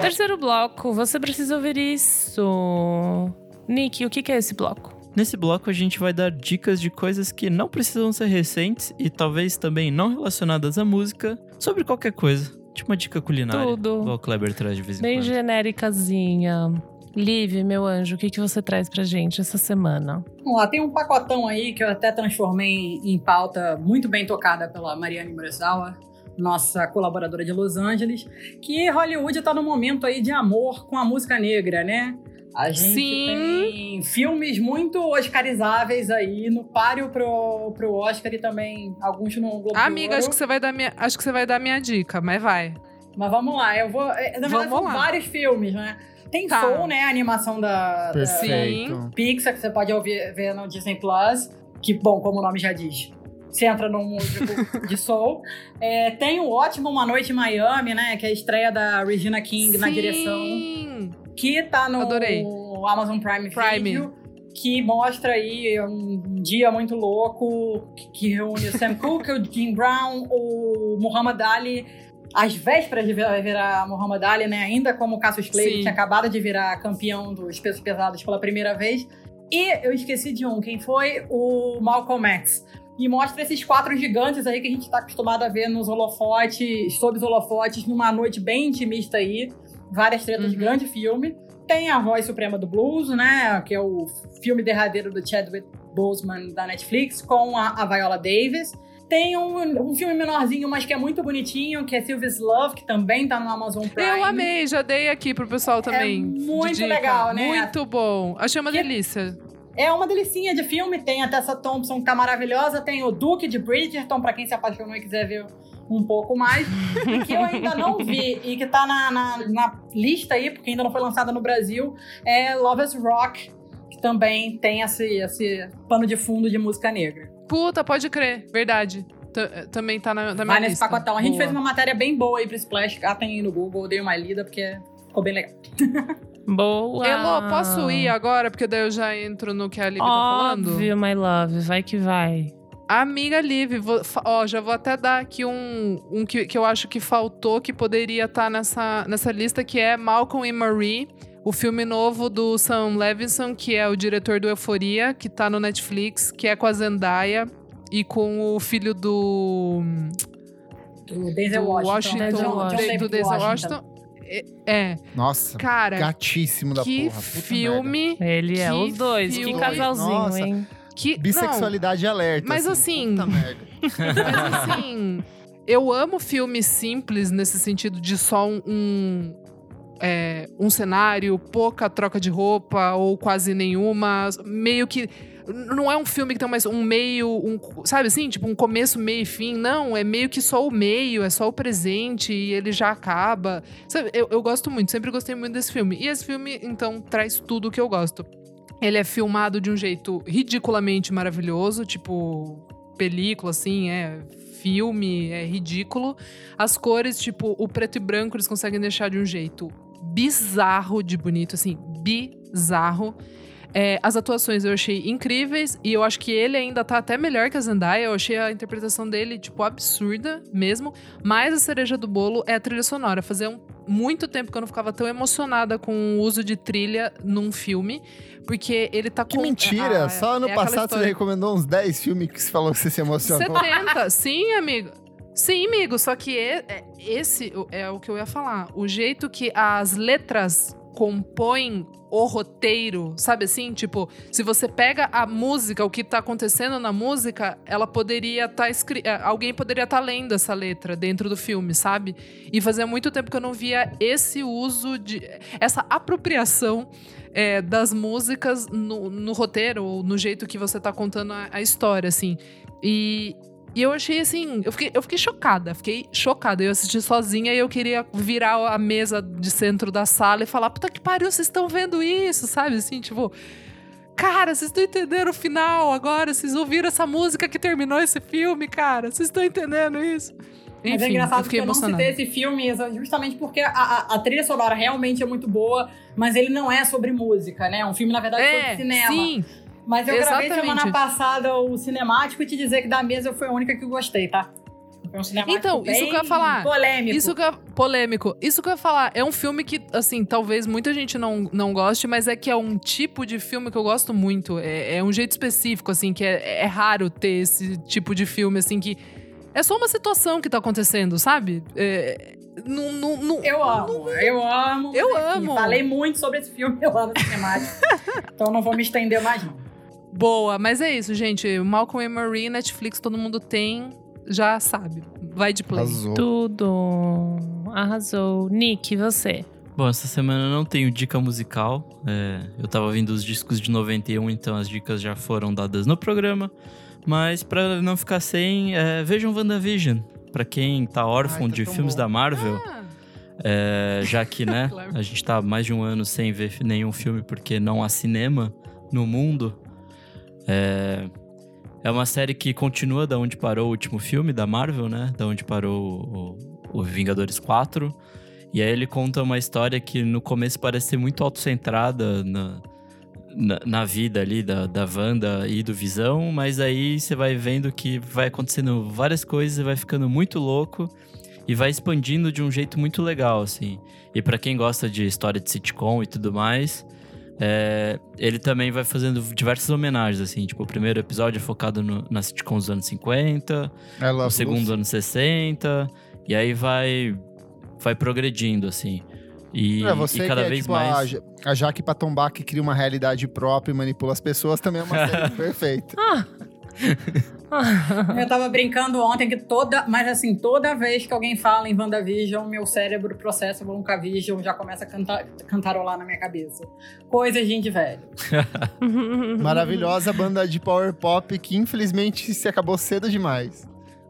Terceiro bloco, você precisa ouvir isso. Nick, o que é esse bloco? Nesse bloco a gente vai dar dicas de coisas que não precisam ser recentes e talvez também não relacionadas à música, sobre qualquer coisa. Tipo uma dica culinária. Tudo. O Kleber traz de vez em Bem quando. genéricazinha. Liv, meu anjo, o que, que você traz pra gente essa semana? Vamos lá, tem um pacotão aí que eu até transformei em pauta muito bem tocada pela Mariane Murasawa, nossa colaboradora de Los Angeles, que Hollywood tá no momento aí de amor com a música negra, né? A gente Sim. tem filmes muito oscarizáveis aí no páreo pro, pro Oscar e também alguns no Globo Amiga, acho que você vai dar minha, acho que você vai dar minha dica, mas vai. Mas vamos lá, eu vou. é, Na verdade, Vamos são lá. vários filmes, né? Tem Tá. Soul, né? A animação da, da Perfeito. Pixar, que você pode ouvir, ver no Disney Plus. Que, bom, como o nome já diz, você entra num músico de Soul. É, tem o ótimo Uma Noite em Miami, né? Que é a estreia da Regina King na Sim. direção. Que tá no Adorei. Amazon Prime, Prime. Video. Que mostra aí um dia muito louco que- reúne o Sam Cooke, o Jim Brown, o Muhammad Ali, às vésperas de virar, virar Muhammad Ali, né? Ainda como Cassius Clay, Sim. que tinha acabado de virar campeão dos pesos pesados pela primeira vez. E eu esqueci de um, quem foi? O Malcolm X. E mostra esses quatro gigantes aí que a gente tá acostumado a ver nos holofotes, sob os holofotes, numa noite bem intimista aí. Várias tretas, Uhum. grande filme. Tem a Voz Suprema do Blues, né? Que é o filme derradeiro do Chadwick Boseman da Netflix, com a, a Viola Davis. Tem um, um filme menorzinho, mas que é muito bonitinho, que é Sylvia's Love, que também tá no Amazon Prime. Eu amei, já dei aqui pro pessoal também. de É muito dica. legal, né? Muito bom. Achei uma Que- delícia. É uma delicinha de filme. Tem a Tessa Thompson, que tá maravilhosa. Tem o Duque de Bridgerton, pra quem se apaixonou e quiser ver um pouco mais. E que eu ainda não vi e que tá na, na, na lista aí, porque ainda não foi lançada no Brasil, é Lovers Rock, que também tem esse, esse pano de fundo de música negra. Puta, pode crer. Verdade. T- também tá na, na minha Vai nesse lista. pacotão. A gente Boa. fez uma matéria bem boa aí pro Splash. Catem aí no Google, dei uma lida, porque ficou bem legal. Boa! Elô, posso ir agora? Porque daí eu já entro no que a Liv tá falando. Óbvio, my love. Vai que vai. Amiga Liv, vou- ó, já vou até dar aqui um, um que, que eu acho que faltou, que poderia estar nessa, nessa lista, que é Malcolm e Marie, o filme novo do Sam Levinson, que é o diretor do Euforia, que tá no Netflix, que é com a Zendaya e com o filho do, Do Denzel Washington. Washington, do- Washington. do Denzel Washington. É, é, Nossa, cara, gatíssimo da que porra. Puta merda. filme... Ele é Que os dois. Que filme. casalzinho, Nossa. hein? Que, não, Bissexualidade alerta. mas assim, Puta merda. Mas assim, eu amo filmes simples nesse sentido de só um. um, é, um cenário, pouca troca de roupa ou quase nenhuma. Meio que. Não é um filme que tem mais um meio, um, sabe assim? Tipo, um começo, meio e fim. Não, é meio que só o meio, é só o presente e ele já acaba. Sabe, eu, eu gosto muito, sempre gostei muito desse filme. E esse filme, então, traz tudo o que eu gosto. Ele é filmado de um jeito ridiculamente maravilhoso, tipo, película, assim, é filme, é ridículo. As cores, tipo, o preto e branco, eles conseguem deixar de um jeito bizarro de bonito, assim, bizarro. É, as atuações eu achei incríveis e eu acho que ele ainda tá até melhor que a Zendaya. Eu achei a interpretação dele, tipo, absurda mesmo. Mas a cereja do bolo é a trilha sonora. Fazia um- muito tempo que eu não ficava tão emocionada com o uso de trilha num filme, porque ele tá Que com. mentira! ah, Só ano é passado você recomendou uns 10 filmes que você falou que você se emocionou. 70, sim, amigo. Sim, amigo, só que é- esse é o que eu ia falar. O jeito que as letras compõem o roteiro, sabe assim? Tipo, se você pega a música, o que tá acontecendo na música, ela poderia estar escrita. Alguém poderia estar lendo essa letra dentro do filme, sabe? E fazia muito tempo que eu não via esse uso de. essa apropriação é, das músicas no, no roteiro, ou no jeito que você tá contando a, a história, assim. E, e eu achei assim, eu fiquei, eu fiquei chocada, fiquei chocada. Eu assisti sozinha e eu queria virar a mesa de centro da sala e falar: puta que pariu, vocês estão vendo isso, sabe? Assim, tipo. Cara, vocês estão entendendo o final agora? Vocês ouviram essa música que terminou esse filme, cara? Vocês estão entendendo isso? Mas Enfim, é engraçado eu fiquei que eu não citei esse filme justamente porque a, a- a trilha sonora realmente é muito boa, mas ele não é sobre música, né? É um filme, na verdade, sobre É, cinema. sim. Mas eu gravei Exatamente. semana passada o cinemático e te dizer que da mesa eu fui a única que gostei, tá? Foi um cinemático Então, isso que eu ia falar. Polêmico. Isso que é polêmico. Isso que eu ia falar. É um filme que, assim, talvez muita gente não, não goste, mas é que é um tipo de filme que eu gosto muito. É, é um jeito específico, assim, que é, é raro ter esse tipo de filme, assim, que é só uma situação que tá acontecendo, sabe? É, não, não, não- Eu amo, eu amo. Eu mas, enfim, amo. Falei muito sobre esse filme lá no cinemático. então não vou me estender mais, não. Boa, mas é isso, gente. Malcolm e Marie, Netflix, todo mundo tem, já sabe. Vai de play. Arrasou. Tudo. Arrasou. Nick, você? Bom, essa semana eu não tenho dica musical. É, eu tava ouvindo os discos de 91, então as dicas já foram dadas no programa. Mas pra não ficar sem, é, vejam WandaVision. Pra quem tá órfão Ai, tá de filmes bom. da Marvel, Ah, é, já que, né, Claro. a gente tá mais de um ano sem ver nenhum filme porque não há cinema no mundo. É, é uma série que continua da onde parou o último filme da Marvel, né? Da onde parou o, o Vingadores 4. E aí ele conta uma história que no começo parece ser muito autocentrada na, na, na vida ali da, da Wanda e do Visão, mas aí você vai vendo que vai acontecendo várias coisas, vai ficando muito louco e vai expandindo de um jeito muito legal, assim. E pra quem gosta de história de sitcom e tudo mais, é, ele também vai fazendo diversas homenagens, assim. Tipo, o primeiro episódio é focado no, na sitcom dos anos 50, I o segundo anos 60, e aí vai, vai progredindo, assim. E, É, você e cada que é vez tipo mais. a, a Jaque Patombá que cria uma realidade própria e manipula as pessoas, também é uma série perfeita. Eu tava brincando ontem que toda, mas assim, toda vez que alguém fala em WandaVision, meu cérebro processa o WandaVision já começa a cantar, cantarolar na minha cabeça. Coisa de gente velho. Maravilhosa banda de power pop que infelizmente se acabou cedo demais.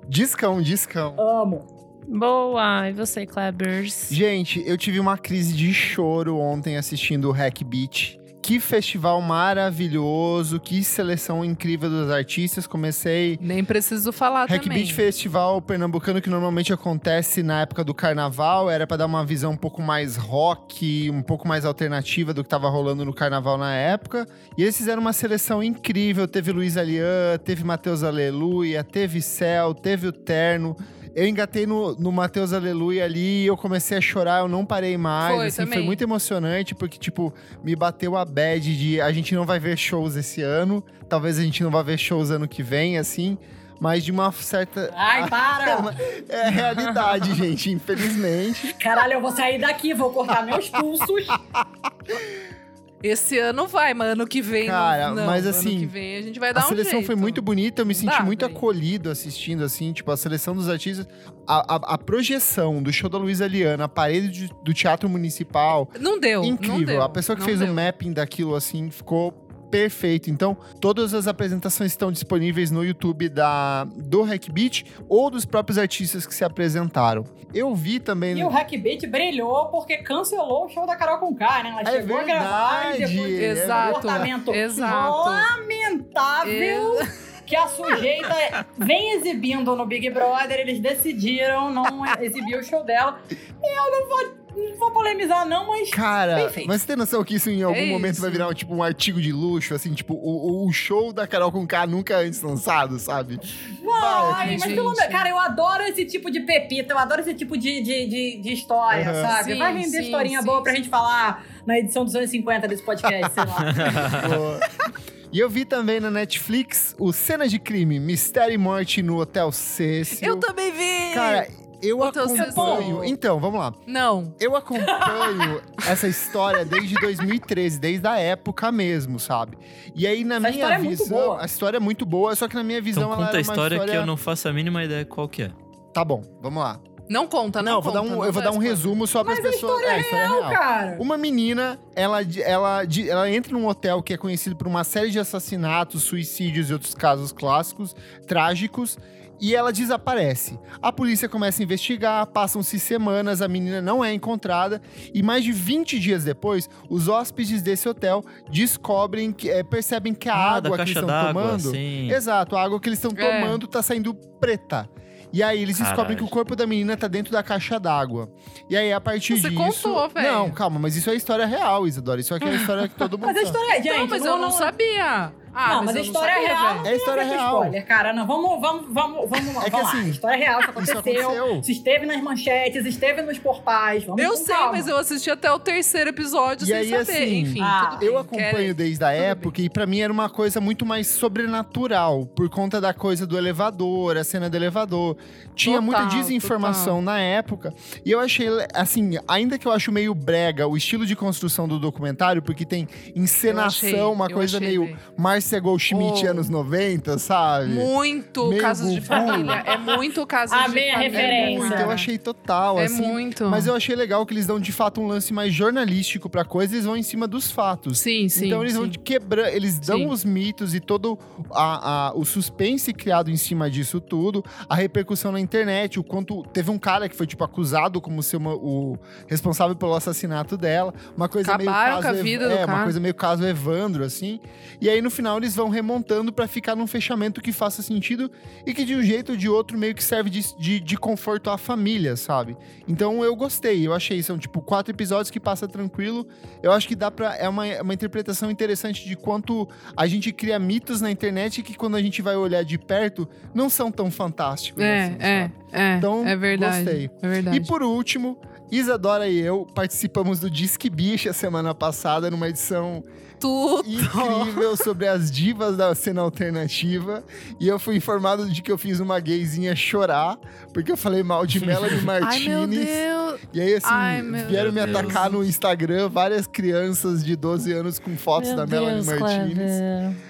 Discão, discão. Amo. Boa. E você, Klebers? Gente, eu tive uma crise de choro ontem assistindo o Hack Beat, que festival maravilhoso, que seleção incrível dos artistas. Comecei Nem preciso falar Hack também. Beat Festival pernambucano que normalmente acontece na época do carnaval, era pra dar uma visão um pouco mais rock, um pouco mais alternativa do que tava rolando no carnaval na época. E eles fizeram uma seleção incrível, teve Luiz Alian, teve Matheus Aleluia, teve Céu, teve o Terno. Eu engatei no, no Matheus Aleluia ali e eu comecei a chorar, eu não parei mais. Foi, assim, foi muito emocionante, porque, tipo, me bateu a bad de a gente não vai ver shows esse ano. Talvez a gente não vá ver shows ano que vem, assim. Mas de uma certa. Ai, para! É a realidade, gente, infelizmente. Caralho, eu vou sair daqui, vou cortar meus pulsos. Esse ano vai, mas ano que vem Cara, não, não. mas Ano assim, que vem a gente vai dar A um seleção jeito. foi muito bonita, eu me senti Dá, muito acolhido assistindo, assim, tipo, a seleção dos artistas. A, a- a projeção do show da Luísa Liana, a parede de- do Teatro Municipal, Não deu. não incrível. deu, a pessoa que não fez deu. o mapping daquilo, assim, ficou perfeito. Então, todas as apresentações estão disponíveis no YouTube da, do Hackbeat ou dos próprios artistas que se apresentaram. Eu vi também... E o Hackbeat brilhou porque cancelou o show da Carol Conká, né? Ela É chegou a gravar e verdade, depois é Exato, comportamento exato. lamentável que a sujeita vem exibindo no Big Brother. Eles decidiram não exibir o show dela. E eu não vou, não vou polemizar, não, mas. Cara, Bem feito. mas você tem noção que isso em algum É momento isso. vai virar tipo um artigo de luxo, assim, tipo, o, o- o show da Carol com K nunca antes lançado, sabe? Vai, gente. mas pelo menos. Cara, eu adoro esse tipo de pepita, eu adoro esse tipo de, de, de, de história, Uhum. sabe? Sim, Vai render sim, historinha sim, boa pra sim. gente falar na edição dos anos 50 desse podcast, sei lá. E eu vi também na Netflix o Cena de Crime, Mistério e Morte no Hotel Cecil. Eu também vi! Cara, eu acompanho... Então, vamos lá. Não. Eu acompanho essa história desde 2013, desde a época mesmo, sabe? E aí, na Essa minha história é visão... boa. a história é muito boa, só que na minha visão Então ela conta a uma história, que eu não faço a mínima ideia qual que é. Tá bom, vamos lá. Não conta, não, Não, eu vou dar conta, um, não eu vou dar um resumo só para as pessoas. história é, a história é Não, real. cara. Uma menina, ela, ela, ela entra num hotel que é conhecido por uma série de assassinatos, suicídios e outros casos clássicos, trágicos, e ela desaparece. A polícia começa a investigar, passam-se semanas, a menina não é encontrada, e mais de 20 dias depois, os hóspedes desse hotel descobrem, que, é, percebem que a ah, água que eles estão tomando. sim. Exato, a água que eles estão É. tomando tá saindo preta. E aí eles descobrem Caralho. que o corpo da menina tá dentro da caixa d'água. E aí, a partir Você disso. contou, velho. Não, calma, mas isso é história real, Isadora. Isso aqui é a história que todo mundo Mas a sabe. história é, gente. não, mas eu não sabia. Ah, não, mas a eu história sabia, real não É a história a real. spoiler, cara. Não, vamos, vamos, vamos, vamos, É que vamos lá. assim, A história real, isso isso aconteceu. aconteceu. Isso esteve nas manchetes, esteve nos portais. Vamos Eu sei, calma. mas eu assisti até o terceiro episódio E sem aí, saber. assim, Enfim, ah, tudo bem. Eu acompanho Quer- desde a tudo época e pra mim era uma coisa muito mais sobrenatural, por conta da coisa do elevador, a cena do elevador. Tinha Total, muita desinformação na época. E eu achei, assim, ainda que eu acho meio brega o estilo de construção do documentário, porque tem encenação, achei, uma coisa achei, meio velho. Márcia Goldschmidt, Oh. anos 90, sabe? Muito Meio casos de família. É muito casos A de minha família. referência. Muito, eu achei total, É assim. muito. Mas eu achei legal que eles dão de fato um lance mais jornalístico pra coisa, eles vão em cima dos fatos. Sim, sim. então eles sim. vão quebrando, eles dão Sim. os mitos e todo a, a- o suspense criado em cima disso tudo, a repercussão na internet, o quanto teve um cara que foi tipo acusado como ser uma- o responsável pelo assassinato dela, uma coisa Acabaram meio caso com a Ev- vida do é, uma cara. coisa meio caso Evandro assim. E aí no final eles vão remontando pra ficar num fechamento que faça sentido e que de um jeito ou de outro meio que serve de, de, de conforto à família, sabe? Então eu gostei, eu achei, são tipo quatro episódios que passa tranquilo. Eu acho que dá pra. É uma, uma interpretação interessante de quanto a gente cria mitos na internet que quando a gente vai olhar de perto não são tão fantásticos. É, assim, é, sabe? é. Então, é verdade. gostei. É verdade. E por último, Isadora e eu participamos do Disque Bicha semana passada, numa edição Tudo. incrível sobre as divas da cena alternativa. E eu fui informado de que eu fiz uma gayzinha chorar, porque eu falei mal de Melanie Ai, Martinez. meu Deus. E aí, assim, Ai, meu vieram me Deus. atacar no Instagram várias crianças de 12 anos com fotos da Melanie Martinez.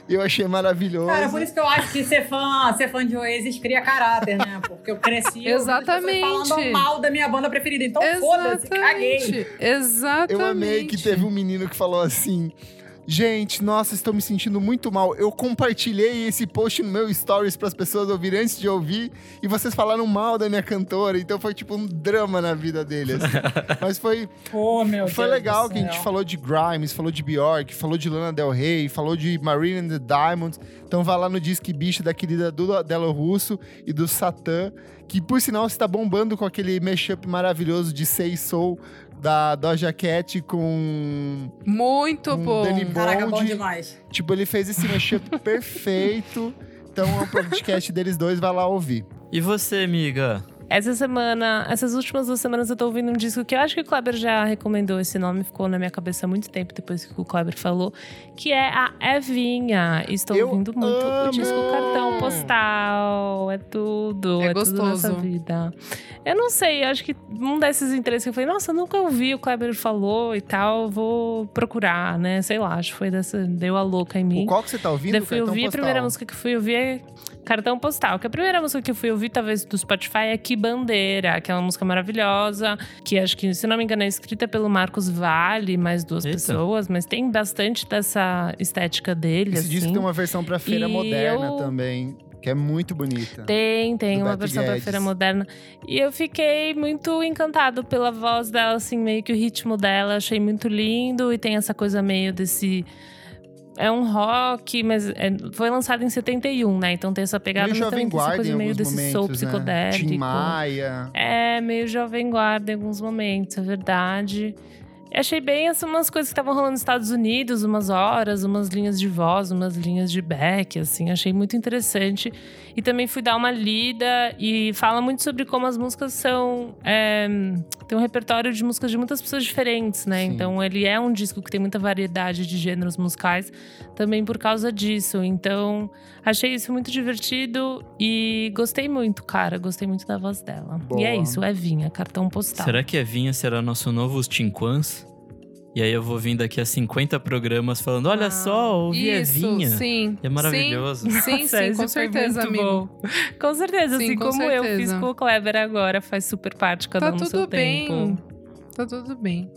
Eu achei maravilhoso. Cara, por isso que eu acho que ser fã, ser fã de Oasis cria caráter, né? Porque eu cresci Exatamente. falando mal da minha banda preferida. Então foda-se, caguei. Exatamente. Eu amei que teve um menino que falou assim. Gente, nossa, estou me sentindo muito mal. Eu compartilhei esse post no meu stories para as pessoas ouvirem antes de ouvir e vocês falaram mal da minha cantora, então foi tipo um drama na vida deles. Mas foi Oh, meu foi Deus legal que a gente falou de Grimes, falou de Bjork, falou de Lana Del Rey, falou de Marina and the Diamonds. Então vá lá no Disque Bicho da querida Duda Delo Russo e do Satã, que por sinal está bombando com aquele mashup maravilhoso de Say Soul da Doja Cat com Muito Um bom. Danny Caraca, bom demais. Tipo, ele fez esse mashup perfeito. Então é um podcast deles dois, vai lá ouvir. E você, amiga? Essa semana, essas últimas duas semanas eu tô ouvindo um disco que eu acho que o Kleber já recomendou esse nome, ficou na minha cabeça há muito tempo depois que o Kleber falou, que é a Evinha. Estou Eu ouvindo muito amo! o disco Cartão Postal. É tudo, É é, tudo nessa gostoso. vida. Eu não sei, eu acho que um desses interesses que eu falei, nossa, eu nunca ouvi, o Kleber falou e tal, vou procurar, né? Sei lá, acho que foi dessa, deu a louca em mim. O qual que você tá ouvindo? Daí fui ouvir, a primeira música que fui ouvir é Cartão Postal. Que a primeira música que eu fui ouvir, talvez, do Spotify é Que Bandeira, que é uma música maravilhosa, que acho que, se não me engano, é escrita pelo Marcos Vale, mais duas Eita. pessoas, mas tem bastante dessa estética dele, Esse assim. disco tem uma versão pra Feira E Moderna eu- também, que é muito bonita. Tem, tem uma Beto versão pra Guedes. Feira Moderna. E eu fiquei muito encantado pela voz dela, assim, meio que o ritmo dela. Achei muito lindo e tem essa coisa meio desse. É um rock, mas é- foi lançado em 71, né? Então tem essa pegada, meio Jovem Guarda coisa meio desse soul momentos, né? psicodélico. Tim Maia. É, meio jovem guarda em alguns momentos, é verdade. Achei bem assim, umas coisas que estavam rolando nos Estados Unidos, umas horas, umas linhas de voz, umas linhas de back, assim, achei muito interessante. E também fui dar uma lida e fala muito sobre como as músicas são. é, tem um repertório de músicas de muitas pessoas diferentes, né? Sim. Então ele é um disco que tem muita variedade de gêneros musicais, também por causa disso. Então achei isso muito divertido e gostei muito, cara. Gostei muito da voz dela. E é Boa. isso, Evinha, cartão postal. Será que a Vinha será nosso novo Tinquans? E aí eu vou vir daqui a 50 programas falando: olha Ah, só, ouvi a Isso, Vinha. sim. É maravilhoso. Sim, sim, Nossa, sim, com certeza, muito amigo. bom. Com certeza, Sim, assim com como eu certeza. fiz com o Kleber agora, faz super parte cada Tá um no seu tudo bem. tempo. Tá tudo bem.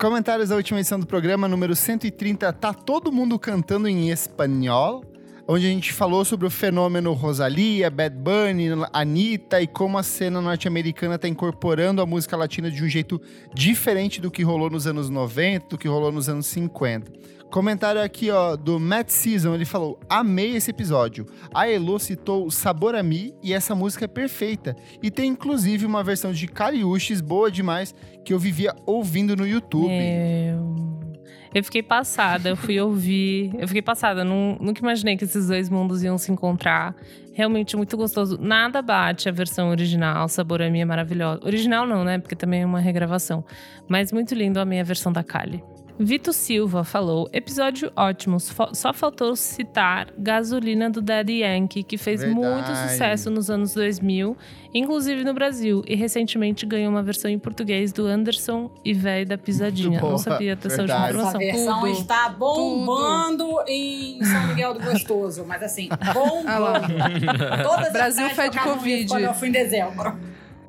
Comentários da última edição do programa, número 130. Tá todo mundo cantando em espanhol? Onde a gente falou sobre o fenômeno Rosalia, Bad Bunny, Anitta e como a cena norte-americana tá incorporando a música latina de um jeito diferente do que rolou nos anos 90, do que rolou nos anos 50. Comentário aqui, ó, do Matt Season, ele falou: Amei esse episódio. A Elo citou Sabor a Mi e essa música é perfeita. E tem inclusive uma versão de Cariúches boa demais que eu vivia ouvindo no YouTube. Meu. Eu fiquei passada, eu fui ouvir. Eu fiquei passada, não, nunca imaginei que esses dois mundos iam se encontrar. Realmente muito gostoso. Nada bate a versão original, Sabor a Minha é maravilhosa. Original não, né? Porque também é uma regravação. Mas muito lindo a minha versão da Kali. Vito Silva falou: episódio ótimo. Só faltou citar Gasolina do Daddy Yankee, que fez muito Verdade. sucesso nos anos 2000, inclusive no Brasil. E recentemente ganhou uma versão em português do Anderson e Véi da Pisadinha. Muito Não sabia dessa última Essa informação. versão Tudo, está bombando em São Miguel do Gostoso. Mas assim, bombando. Todas as Brasil cidades fede tocavam Covid. Quando eu fui em dezembro.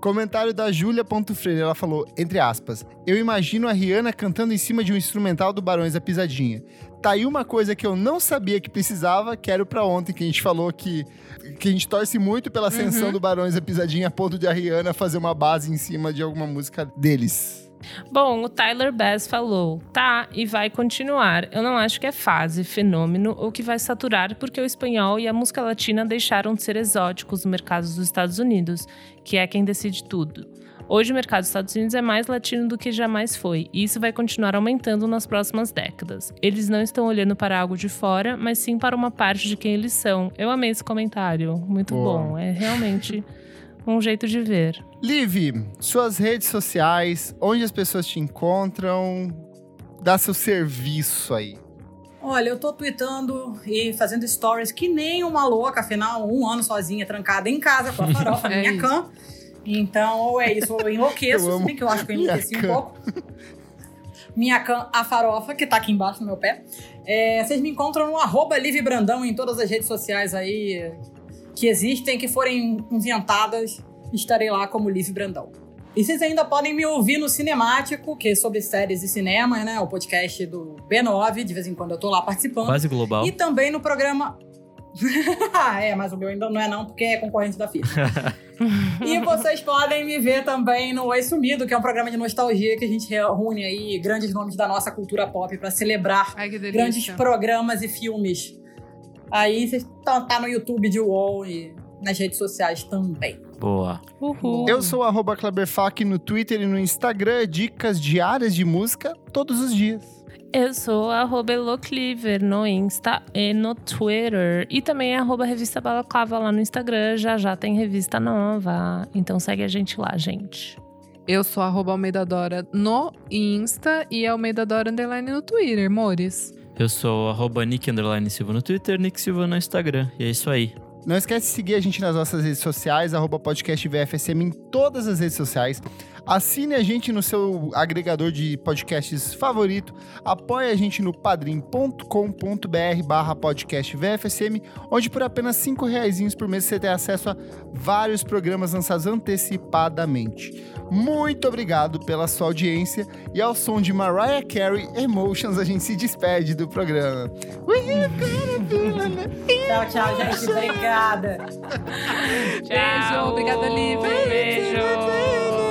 Comentário da Júlia Freire, ela falou, entre aspas, eu imagino a Rihanna cantando em cima de um instrumental do Barões da Pisadinha. Tá aí uma coisa que eu não sabia que precisava, quero pra ontem, que a gente falou que, que a gente torce muito pela ascensão Uhum. do Barões da Pisadinha a ponto de a Rihanna fazer uma base em cima de alguma música deles. Bom, o Tyler Bass falou: tá, e vai continuar. Eu não acho que é fase, fenômeno ou que vai saturar, porque o espanhol e a música latina deixaram de ser exóticos no mercado dos Estados Unidos, que é quem decide tudo. Hoje o mercado dos Estados Unidos é mais latino do que jamais foi, e isso vai continuar aumentando nas próximas décadas. Eles não estão olhando para algo de fora, mas sim para uma parte de quem eles são. Eu amei esse comentário, muito Boa. bom. É realmente um jeito de ver. Liv, suas redes sociais, onde as pessoas te encontram, dá seu serviço aí. Olha, eu tô tweetando e fazendo stories que nem uma louca, afinal, um ano sozinha, trancada em casa com a farofa, É minha isso. Então, ou é isso, ou eu enlouqueço, Eu se bem que eu acho que eu minha enlouqueci um pouco. Minha cã, a farofa, que tá aqui embaixo no meu pé. É, vocês me encontram no arroba Brandão em todas as redes sociais aí que existem, que forem inventadas. Estarei lá como Liv Brandão. E vocês ainda podem me ouvir no Cinemático, que é sobre séries e cinema, né? O podcast do B9, de vez em quando eu tô lá participando. Quase global. E também no programa. é, mas o meu ainda não é não, porque é concorrente da FIA. e vocês podem me ver também no Oi Sumido, que é um programa de nostalgia que a gente reúne aí grandes nomes da nossa cultura pop para celebrar Ai, grandes programas e filmes. Aí vocês tá, tá no YouTube de UOL e nas redes sociais também. Boa. Uhul. Eu sou arroba Kleberfac no Twitter e no Instagram, dicas diárias de música todos os dias. Eu sou arroba Elocliver no Insta e no Twitter. E também arroba Revista Balaclava lá no Instagram. Já já tem revista nova. Então segue a gente lá, gente. Eu sou arroba Almeida Dora no Insta e Almeida Dora Underline no Twitter, amores. Eu sou arroba Nick Silva no Twitter, Nick Silva no Instagram. E é isso aí. Não esquece de seguir a gente nas nossas redes sociais, arroba podcast VFSM em todas as redes sociais. Assine a gente no seu agregador de podcasts favorito. Apoie a gente no padrim.com.br barra podcast VFSM, onde por apenas cinco reaisinhos por mês você tem acesso a vários programas lançados antecipadamente. Muito obrigado pela sua audiência e ao som de Mariah Carey Emotions a gente se despede do programa. Tchau, tchau, gente. Obrigada. Beijo, obrigada, Liv. Beijo.